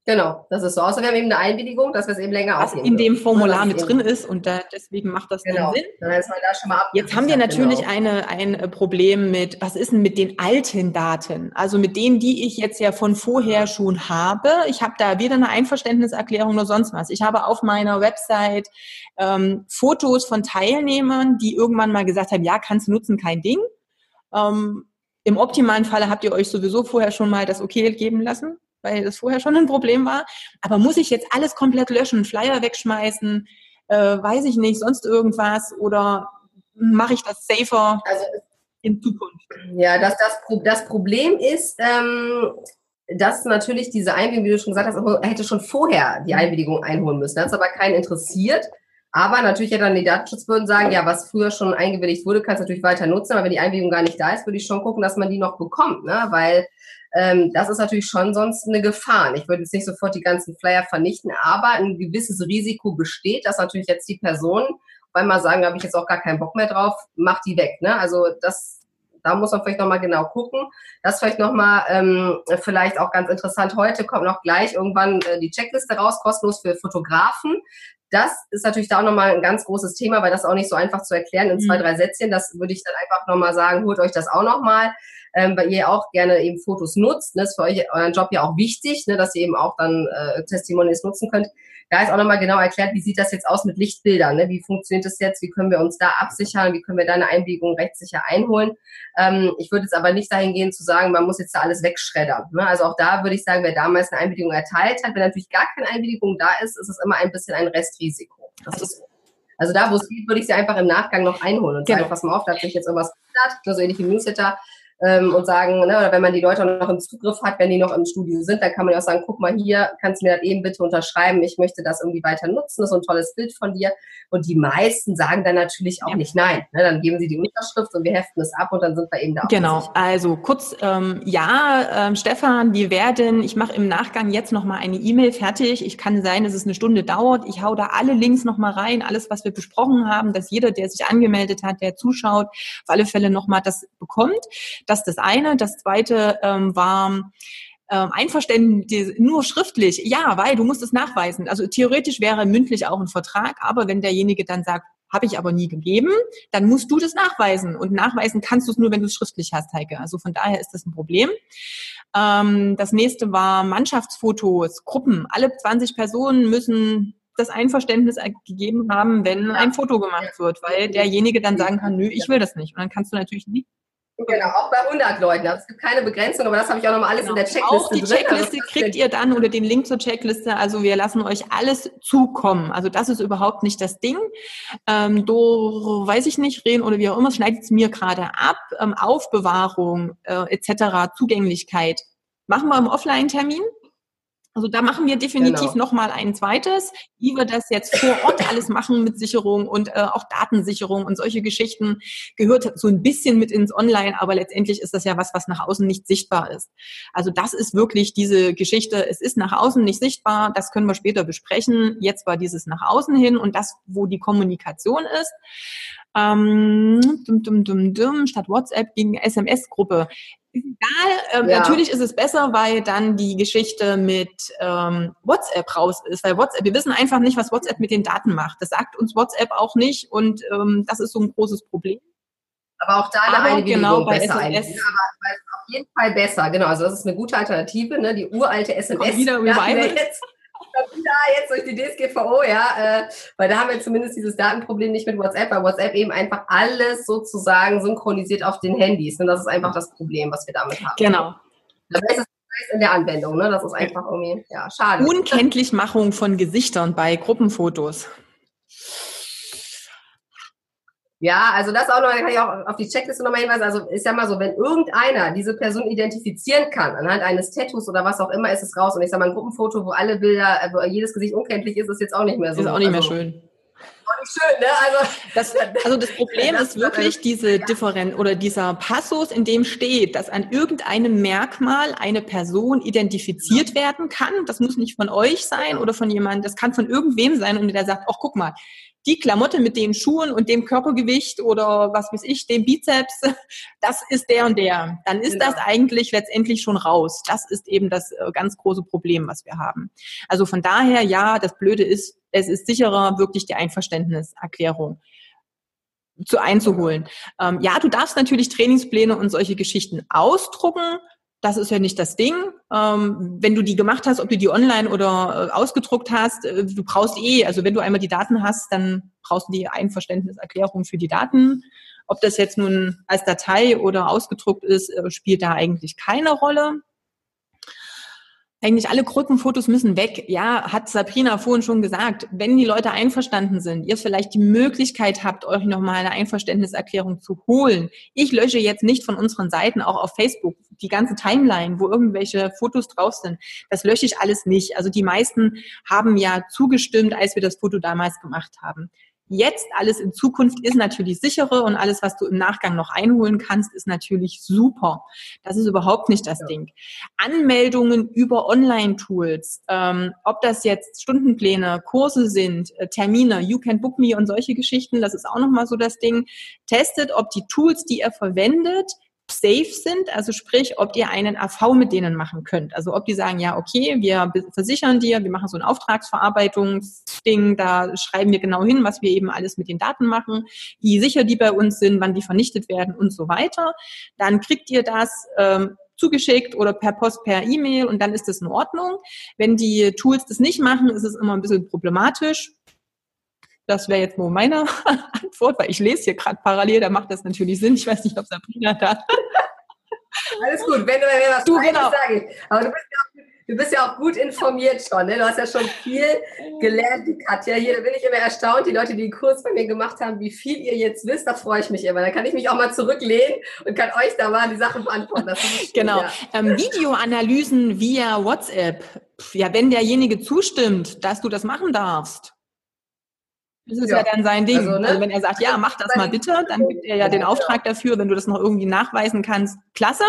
Genau, das ist so. Außer wir haben eben eine Einwilligung, dass wir es eben länger Was in dem Formular mit drin ist und da, deswegen macht das genau. Sinn. Dann ist man da schon mal Jetzt haben wir natürlich genau. eine, ein äh, Problem mit, was ist denn mit den alten Daten? Also mit denen, die ich jetzt ja von vorher schon habe. Ich habe da weder eine Einverständniserklärung noch sonst was. Ich habe auf meiner Website ähm, Fotos von Teilnehmern, die irgendwann mal gesagt haben, ja, kannst du nutzen, kein Ding. Ähm, Im optimalen Falle habt ihr euch sowieso vorher schon mal das Okay geben lassen weil das vorher schon ein Problem war. Aber muss ich jetzt alles komplett löschen, Flyer wegschmeißen, äh, weiß ich nicht, sonst irgendwas oder mache ich das safer also, in Zukunft? Ja, das, das, das Problem ist, ähm, dass natürlich diese Einwilligung, wie du schon gesagt hast, hätte schon vorher die. Einwilligung einholen müssen. Das hat aber keinen interessiert. Aber natürlich hätte dann die Datenschutzbehörden sagen, ja, was früher schon eingewilligt wurde, kannst du natürlich weiter nutzen. Aber wenn die Einwilligung gar nicht da ist, würde ich schon gucken, dass man die noch bekommt, ne? weil ähm, das ist natürlich schon sonst eine Gefahr. Ich würde jetzt nicht sofort die ganzen Flyer vernichten, aber ein gewisses Risiko besteht, dass natürlich jetzt die Personen auf einmal sagen, da habe ich jetzt auch gar keinen Bock mehr drauf, mach die weg. Ne? Also das, da muss man vielleicht nochmal genau gucken. Das vielleicht nochmal ähm, vielleicht auch ganz interessant. Heute kommt noch gleich irgendwann äh, die Checkliste raus, kostenlos für Fotografen. Das ist natürlich da auch nochmal ein ganz großes Thema, weil das auch nicht so einfach zu erklären in zwei, mhm. drei Sätzchen. Das würde ich dann einfach nochmal sagen, holt euch das auch nochmal ähm, weil ihr auch gerne eben Fotos nutzt. Ne? Das ist für euch euren Job ja auch wichtig, ne? dass ihr eben auch dann äh, Testimonials nutzen könnt. Da ist auch nochmal genau erklärt, wie sieht das jetzt aus mit Lichtbildern? Ne? Wie funktioniert das jetzt? Wie können wir uns da absichern? Wie können wir da eine Einwilligung rechtssicher einholen? Ähm, ich würde jetzt aber nicht dahin gehen zu sagen, man muss jetzt da alles wegschreddern. Ne? Also auch da würde ich sagen, wer damals eine Einwilligung erteilt hat, wenn natürlich gar keine Einwilligung da ist, ist es immer ein bisschen ein Restrisiko. Das ist also da, wo es geht, würde ich sie einfach im Nachgang noch einholen und genau. sagen, pass mal auf, da hat sich jetzt irgendwas geändert, so ähnlich wie Newsletter ähm, und sagen, ne, oder wenn man die Leute noch im Zugriff hat, wenn die noch im Studio sind, dann kann man ja auch sagen, guck mal hier, kannst du mir das eben bitte unterschreiben, ich möchte das irgendwie weiter nutzen, das ist ein tolles Bild von dir. Und die meisten sagen dann natürlich auch ja. nicht nein. Ne? Dann geben sie die Unterschrift und wir heften es ab und dann sind wir eben da. Genau, also kurz, ähm, ja, ähm, Stefan, wir werden, ich mache im Nachgang jetzt nochmal eine E-Mail fertig. Ich kann sein, dass es eine Stunde dauert. Ich hau da alle Links nochmal rein, alles, was wir besprochen haben, dass jeder, der sich angemeldet hat, der zuschaut, auf alle Fälle nochmal das bekommt. Das ist das eine. Das zweite ähm, war ähm, Einverständnis nur schriftlich. Ja, weil du musst es nachweisen. Also theoretisch wäre mündlich auch ein Vertrag, aber wenn derjenige dann sagt, habe ich aber nie gegeben, dann musst du das nachweisen. Und nachweisen kannst du es nur, wenn du es schriftlich hast, Heike. Also von daher ist das ein Problem. Ähm, das nächste war Mannschaftsfotos, Gruppen. Alle 20 Personen müssen das Einverständnis gegeben haben, wenn ein Foto gemacht wird, weil derjenige dann sagen kann, nö, ich will das nicht. Und dann kannst du natürlich nicht Genau, auch bei 100 Leuten. Also es gibt keine Begrenzung, aber das habe ich auch nochmal alles genau. in der Checkliste Auch die drin. Checkliste also kriegt ihr dann oder den Link zur Checkliste. Also wir lassen euch alles zukommen. Also das ist überhaupt nicht das Ding. Ähm, do, weiß ich nicht, reden oder wie auch immer, schneidet es mir gerade ab. Ähm, Aufbewahrung äh, etc., Zugänglichkeit machen wir im Offline-Termin. Also da machen wir definitiv genau. nochmal ein zweites, wie wir das jetzt vor Ort alles machen mit Sicherung und äh, auch Datensicherung und solche Geschichten gehört so ein bisschen mit ins Online, aber letztendlich ist das ja was, was nach außen nicht sichtbar ist. Also das ist wirklich diese Geschichte, es ist nach außen nicht sichtbar, das können wir später besprechen. Jetzt war dieses nach außen hin und das, wo die Kommunikation ist. Ähm, dum, dum, dum, dum, statt WhatsApp gegen SMS-Gruppe. Egal, ähm, ja. natürlich ist es besser, weil dann die Geschichte mit ähm, WhatsApp raus ist. Weil WhatsApp, wir wissen einfach nicht, was WhatsApp mit den Daten macht. Das sagt uns WhatsApp auch nicht und ähm, das ist so ein großes Problem. Aber auch da eine aber Einwilligung genau, bei besser SMS. Aber auf jeden Fall besser, genau. Also das ist eine gute Alternative, ne? Die uralte SMS. Kommt wieder Revival. [LAUGHS] wieder jetzt durch die DSGVO, ja, äh, weil da haben wir zumindest dieses Datenproblem nicht mit WhatsApp, weil WhatsApp eben einfach alles sozusagen synchronisiert auf den Handys. Und das ist einfach das Problem, was wir damit haben. Genau. Das heißt, in der Anwendung, ne? Das ist einfach irgendwie, ja, schade. Unkenntlichmachung von Gesichtern bei Gruppenfotos. Ja, also das auch noch, kann ich auch auf die Checkliste nochmal hinweisen. Also ist ja mal so, wenn irgendeiner diese Person identifizieren kann, anhand eines Tattoos oder was auch immer, ist es raus. Und ich sag mal, ein Gruppenfoto, wo alle Bilder, wo jedes Gesicht unkenntlich ist, ist jetzt auch nicht mehr so. Ist auch nicht mehr also, schön. Auch nicht schön, ne? Also das, also das Problem das, ist wirklich diese ja. Differenz oder dieser Passus, in dem steht, dass an irgendeinem Merkmal eine Person identifiziert werden kann. Das muss nicht von euch sein oder von jemandem, das kann von irgendwem sein und der sagt, ach guck mal, die Klamotte mit den Schuhen und dem Körpergewicht oder was weiß ich, dem Bizeps, [LAUGHS] das ist der und der. Dann ist genau. das eigentlich letztendlich schon raus. Das ist eben das äh, ganz große Problem, was wir haben. Also von daher, ja, das Blöde ist, es ist sicherer, wirklich die Einverständniserklärung zu einzuholen. Ähm, ja, du darfst natürlich Trainingspläne und solche Geschichten ausdrucken das ist ja nicht das Ding. Ähm, wenn du die gemacht hast, ob du die online oder äh, ausgedruckt hast, äh, du brauchst eh, also wenn du einmal die Daten hast, dann brauchst du die Einverständniserklärung für die Daten. Ob das jetzt nun als Datei oder ausgedruckt ist, äh, spielt da eigentlich keine Rolle. Eigentlich alle Gruppenfotos müssen weg. Ja, hat Sabrina vorhin schon gesagt. Wenn die Leute einverstanden sind, ihr vielleicht die Möglichkeit habt, euch nochmal eine Einverständniserklärung zu holen. Ich lösche jetzt nicht von unseren Seiten, auch auf Facebook, die ganze Timeline, wo irgendwelche Fotos drauf sind. Das lösche ich alles nicht. Also die meisten haben ja zugestimmt, als wir das Foto damals gemacht haben. Jetzt alles in Zukunft ist natürlich sicherer und alles, was du im Nachgang noch einholen kannst, ist natürlich super. Das ist überhaupt nicht das ja. Ding. Anmeldungen über Online-Tools, ähm, ob das jetzt Stundenpläne, Kurse sind, äh, Termine, You Can Book Me und solche Geschichten, das ist auch nochmal so das Ding. Testet, ob die Tools, die ihr verwendet, safe sind, also sprich, ob ihr einen AV mit denen machen könnt. Also ob die sagen, ja, okay, wir versichern dir, wir machen so ein Auftragsverarbeitungsding, da schreiben wir genau hin, was wir eben alles mit den Daten machen, wie sicher die bei uns sind, wann die vernichtet werden und so weiter. Dann kriegt ihr das ähm, zugeschickt oder per Post, per E-Mail und dann ist das in Ordnung. Wenn die Tools das nicht machen, ist es immer ein bisschen problematisch. Das wäre jetzt nur meine [LAUGHS] Antwort, weil ich lese hier gerade parallel, da macht das natürlich Sinn. Ich weiß nicht, ob Sabrina da. [LAUGHS] Alles gut, wenn du mir was du, genau. sage ich. Aber du bist, ja auch, du bist ja auch gut informiert schon. Ne? Du hast ja schon viel gelernt, die Katja. Hier da bin ich immer erstaunt, die Leute, die den Kurs bei mir gemacht haben, wie viel ihr jetzt wisst, da freue ich mich immer. Da kann ich mich auch mal zurücklehnen und kann euch da mal die Sachen beantworten. Genau. Ja. Ähm, Videoanalysen via WhatsApp. Ja, wenn derjenige zustimmt, dass du das machen darfst das ist ja, ja dann sein Ding. Also, ne? also, wenn er sagt, ja, mach das mal bitte, dann gibt er ja den Auftrag dafür, wenn du das noch irgendwie nachweisen kannst. Klasse.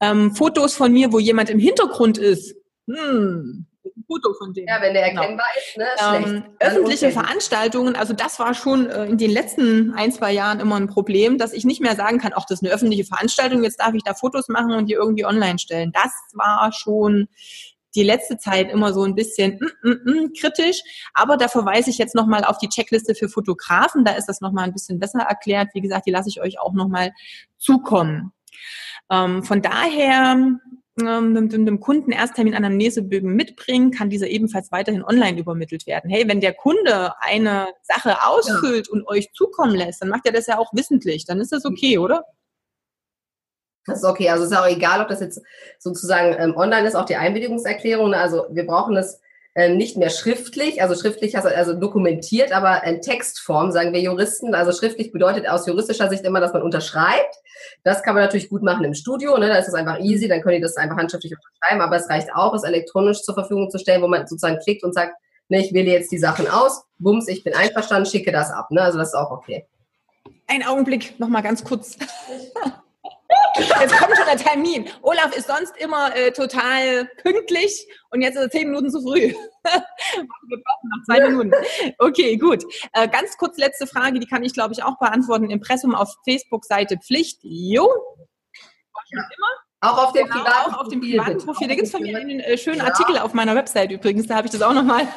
Ähm, Fotos von mir, wo jemand im Hintergrund ist. Hm, Foto von dem. Ja, wenn der genau. erkennbar genau. ist, ne? Ähm, öffentliche Veranstaltungen, also das war schon äh, in den letzten ein, zwei Jahren immer ein Problem, dass ich nicht mehr sagen kann, ach, das ist eine öffentliche Veranstaltung, jetzt darf ich da Fotos machen und die irgendwie online stellen. Das war schon die letzte Zeit immer so ein bisschen mm, mm, mm, kritisch. Aber da verweise ich jetzt nochmal auf die Checkliste für Fotografen. Da ist das nochmal ein bisschen besser erklärt. Wie gesagt, die lasse ich euch auch nochmal zukommen. Ähm, von daher ähm, dem, Kunden Ersttermin Anamnesebögen mitbringen, kann dieser ebenfalls weiterhin online übermittelt werden. Hey, wenn der Kunde eine Sache ausfüllt ja. und euch zukommen lässt, dann macht er das ja auch wissentlich. Dann ist das okay, oder? Das ist okay. Also es ist auch egal, ob das jetzt sozusagen ähm, online ist, auch die Einwilligungserklärung. Also wir brauchen das äh, nicht mehr schriftlich, also schriftlich also dokumentiert, aber in Textform, sagen wir Juristen. Also schriftlich bedeutet aus juristischer Sicht immer, dass man unterschreibt. Das kann man natürlich gut machen im Studio, ne? da ist es einfach easy, dann können die das einfach handschriftlich unterschreiben, aber es reicht auch, es elektronisch zur Verfügung zu stellen, wo man sozusagen klickt und sagt, ne, ich wähle jetzt die Sachen aus, bums, ich bin einverstanden, schicke das ab. Ne? Also das ist auch okay. Ein Augenblick, nochmal ganz kurz. [LAUGHS] Jetzt kommt schon der Termin. Olaf ist sonst immer äh, total pünktlich und jetzt ist er zehn Minuten zu früh. [LAUGHS] Wir brauchen noch zwei Minuten. Okay, gut. Äh, ganz kurz letzte Frage, die kann ich, glaube ich, auch beantworten. Impressum auf Facebook-Seite Pflicht. Jo. Ja. Auch auf dem genau, privaten, auch auf dem privaten Profil. Da gibt es von mir einen äh, schönen ja. Artikel auf meiner Website übrigens. Da habe ich das auch nochmal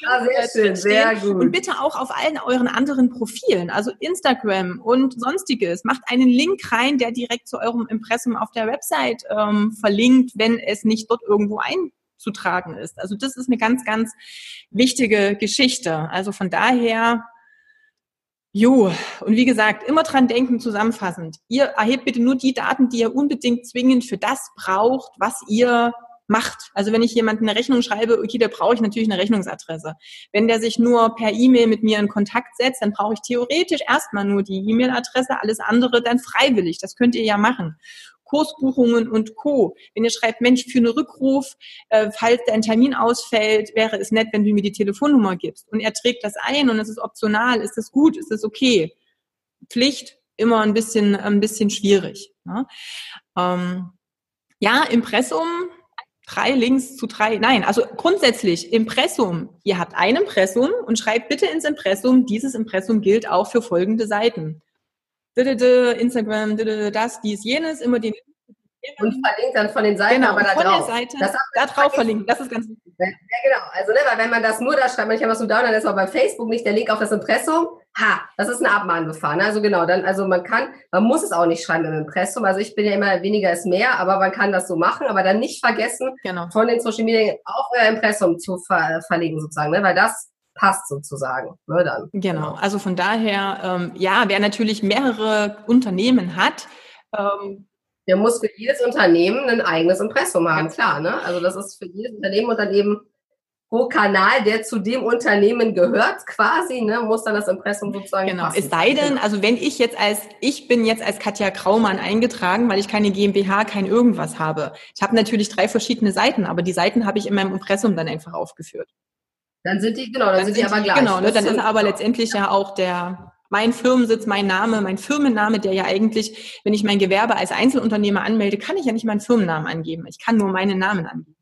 ja, sehr schön, sehr gut. Und bitte auch auf allen euren anderen Profilen, also Instagram und sonstiges. Macht einen Link rein, der direkt zu eurem Impressum auf der Website ähm, verlinkt, wenn es nicht dort irgendwo einzutragen ist. Also das ist eine ganz, ganz wichtige Geschichte. Also von daher, jo, und wie gesagt, immer dran denken, zusammenfassend. Ihr erhebt bitte nur die Daten, die ihr unbedingt zwingend für das braucht, was ihr macht. Also wenn ich jemanden eine Rechnung schreibe, okay, da brauche ich natürlich eine Rechnungsadresse. Wenn der sich nur per E-Mail mit mir in Kontakt setzt, dann brauche ich theoretisch erstmal nur die E-Mail-Adresse, alles andere dann freiwillig. Das könnt ihr ja machen. Kursbuchungen und Co. Wenn ihr schreibt, Mensch, für einen Rückruf, äh, falls dein Termin ausfällt, wäre es nett, wenn du mir die Telefonnummer gibst. Und er trägt das ein und es ist optional, ist das gut, ist das okay? Pflicht, immer ein bisschen, ein bisschen schwierig. Ne? Ähm, ja, Impressum drei Links zu drei, nein, also grundsätzlich Impressum. Ihr habt ein Impressum und schreibt bitte ins Impressum, dieses Impressum gilt auch für folgende Seiten. Instagram, das, dies, jenes, immer den und verlinkt dann von den Seiten genau, aber da von drauf. Der Seite, das da drauf verlinkt, das ist ganz wichtig. Ja, genau. Also, ne, weil wenn man das nur da schreibt, manchmal was du da, dann ist aber bei Facebook nicht der Link auf das Impressum. Ha, das ist eine Abmahngefahr. Ne? Also genau, dann, also man kann, man muss es auch nicht schreiben im Impressum. Also ich bin ja immer weniger ist mehr, aber man kann das so machen, aber dann nicht vergessen, genau. von den Social Media auch euer Impressum zu ver verlegen sozusagen, ne? weil das passt sozusagen. Ne, dann. Genau, also von daher, ähm, ja, wer natürlich mehrere Unternehmen hat, ähm, der muss für jedes Unternehmen ein eigenes Impressum haben, klar. Ne? Also das ist für jedes Unternehmen und dann eben pro Kanal, der zu dem Unternehmen gehört, quasi, ne, muss dann das Impressum sozusagen. Genau. Passen. Es sei denn, also wenn ich jetzt als, ich bin jetzt als Katja Kraumann eingetragen, weil ich keine GmbH, kein irgendwas habe. Ich habe natürlich drei verschiedene Seiten, aber die Seiten habe ich in meinem Impressum dann einfach aufgeführt. Dann sind die, genau, dann, dann sind die aber gleich. Genau, ne, dann ist aber letztendlich ja auch der, mein Firmensitz, mein Name, mein Firmenname, der ja eigentlich, wenn ich mein Gewerbe als Einzelunternehmer anmelde, kann ich ja nicht meinen Firmennamen angeben. Ich kann nur meinen Namen angeben.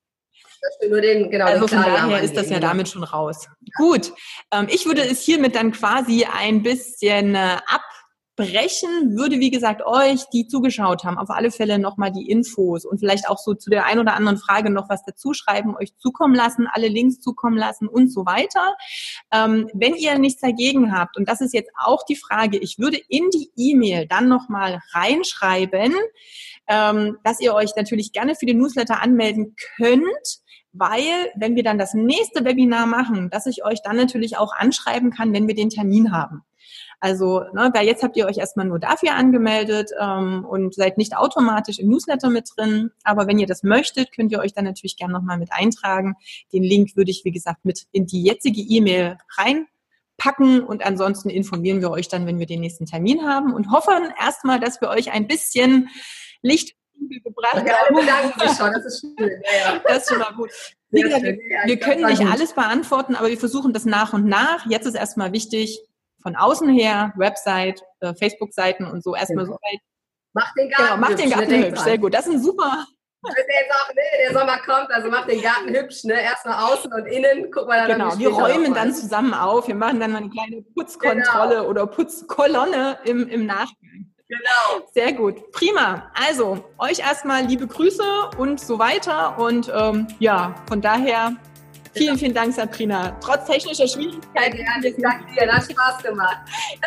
Nur den, genau, also von daher ist das ja damit schon raus. Ja. Gut, ähm, ich würde es hiermit dann quasi ein bisschen äh, ab brechen, würde, wie gesagt, euch, die zugeschaut haben, auf alle Fälle nochmal die Infos und vielleicht auch so zu der ein oder anderen Frage noch was dazu schreiben, euch zukommen lassen, alle Links zukommen lassen und so weiter. Ähm, wenn ihr nichts dagegen habt, und das ist jetzt auch die Frage, ich würde in die E-Mail dann nochmal reinschreiben, ähm, dass ihr euch natürlich gerne für den Newsletter anmelden könnt weil wenn wir dann das nächste Webinar machen, dass ich euch dann natürlich auch anschreiben kann, wenn wir den Termin haben. Also, ne, weil jetzt habt ihr euch erstmal nur dafür angemeldet ähm, und seid nicht automatisch im Newsletter mit drin. Aber wenn ihr das möchtet, könnt ihr euch dann natürlich gerne nochmal mit eintragen. Den Link würde ich, wie gesagt, mit in die jetzige E-Mail reinpacken und ansonsten informieren wir euch dann, wenn wir den nächsten Termin haben und hoffen erstmal, dass wir euch ein bisschen Licht gebracht ja, bedanken sich schon, das ist schön. [LAUGHS] Ja, ja. Das ist schon mal gut. Gesagt, wir, wir können nicht alles beantworten, aber wir versuchen das nach und nach. Jetzt ist erstmal wichtig, von außen her, Website, äh, Facebook-Seiten und so erstmal genau. so weit. Mach den Garten genau, mach hübsch. Den Garten ne, hübsch. Sehr gut. Das ist ein super. [LAUGHS] Wenn jetzt auch, ne, der Sommer kommt, also mach den Garten hübsch, ne? Erstmal außen und innen, guck mal dann. Genau, wir räumen dann zusammen auf. Wir machen dann mal eine kleine Putzkontrolle genau. oder Putzkolonne im, im Nachgang. Genau. Sehr gut. Prima. Also, euch erstmal liebe Grüße und so weiter. Und ähm, ja, von daher Vielen, vielen Dank, Sabrina. Trotz technischer Schwierigkeiten. Ja, gerne. Danke dir. Hat Spaß gemacht.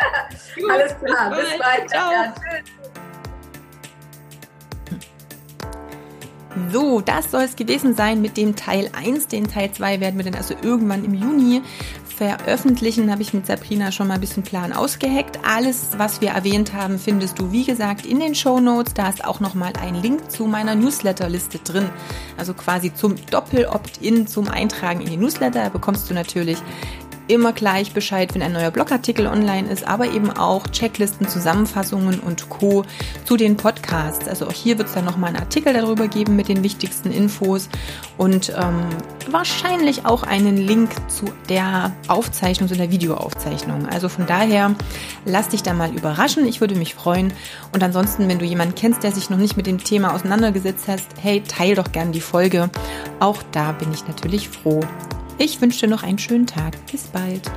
[LAUGHS] Alles klar. Bis, bis bald. Ciao. Ja, So, das soll es gewesen sein mit dem Teil 1. Den Teil 2 werden wir dann also irgendwann im Juni veröffentlichen, habe ich mit Sabrina schon mal ein bisschen Plan ausgeheckt. Alles, was wir erwähnt haben, findest du, wie gesagt, in den Show Notes. Da ist auch nochmal ein Link zu meiner Newsletterliste drin. Also quasi zum Doppel-Opt-in, zum Eintragen in die Newsletter. Da bekommst du natürlich immer gleich Bescheid, wenn ein neuer Blogartikel online ist, aber eben auch Checklisten, Zusammenfassungen und Co. zu den Podcasts. Also auch hier wird es dann nochmal einen Artikel darüber geben mit den wichtigsten Infos und ähm, wahrscheinlich auch einen Link zu der Aufzeichnung, zu der Videoaufzeichnung. Also von daher, lass dich da mal überraschen. Ich würde mich freuen. Und ansonsten, wenn du jemanden kennst, der sich noch nicht mit dem Thema auseinandergesetzt hast, hey, teil doch gern die Folge. Auch da bin ich natürlich froh. Ich wünsche dir noch einen schönen Tag. Bis bald.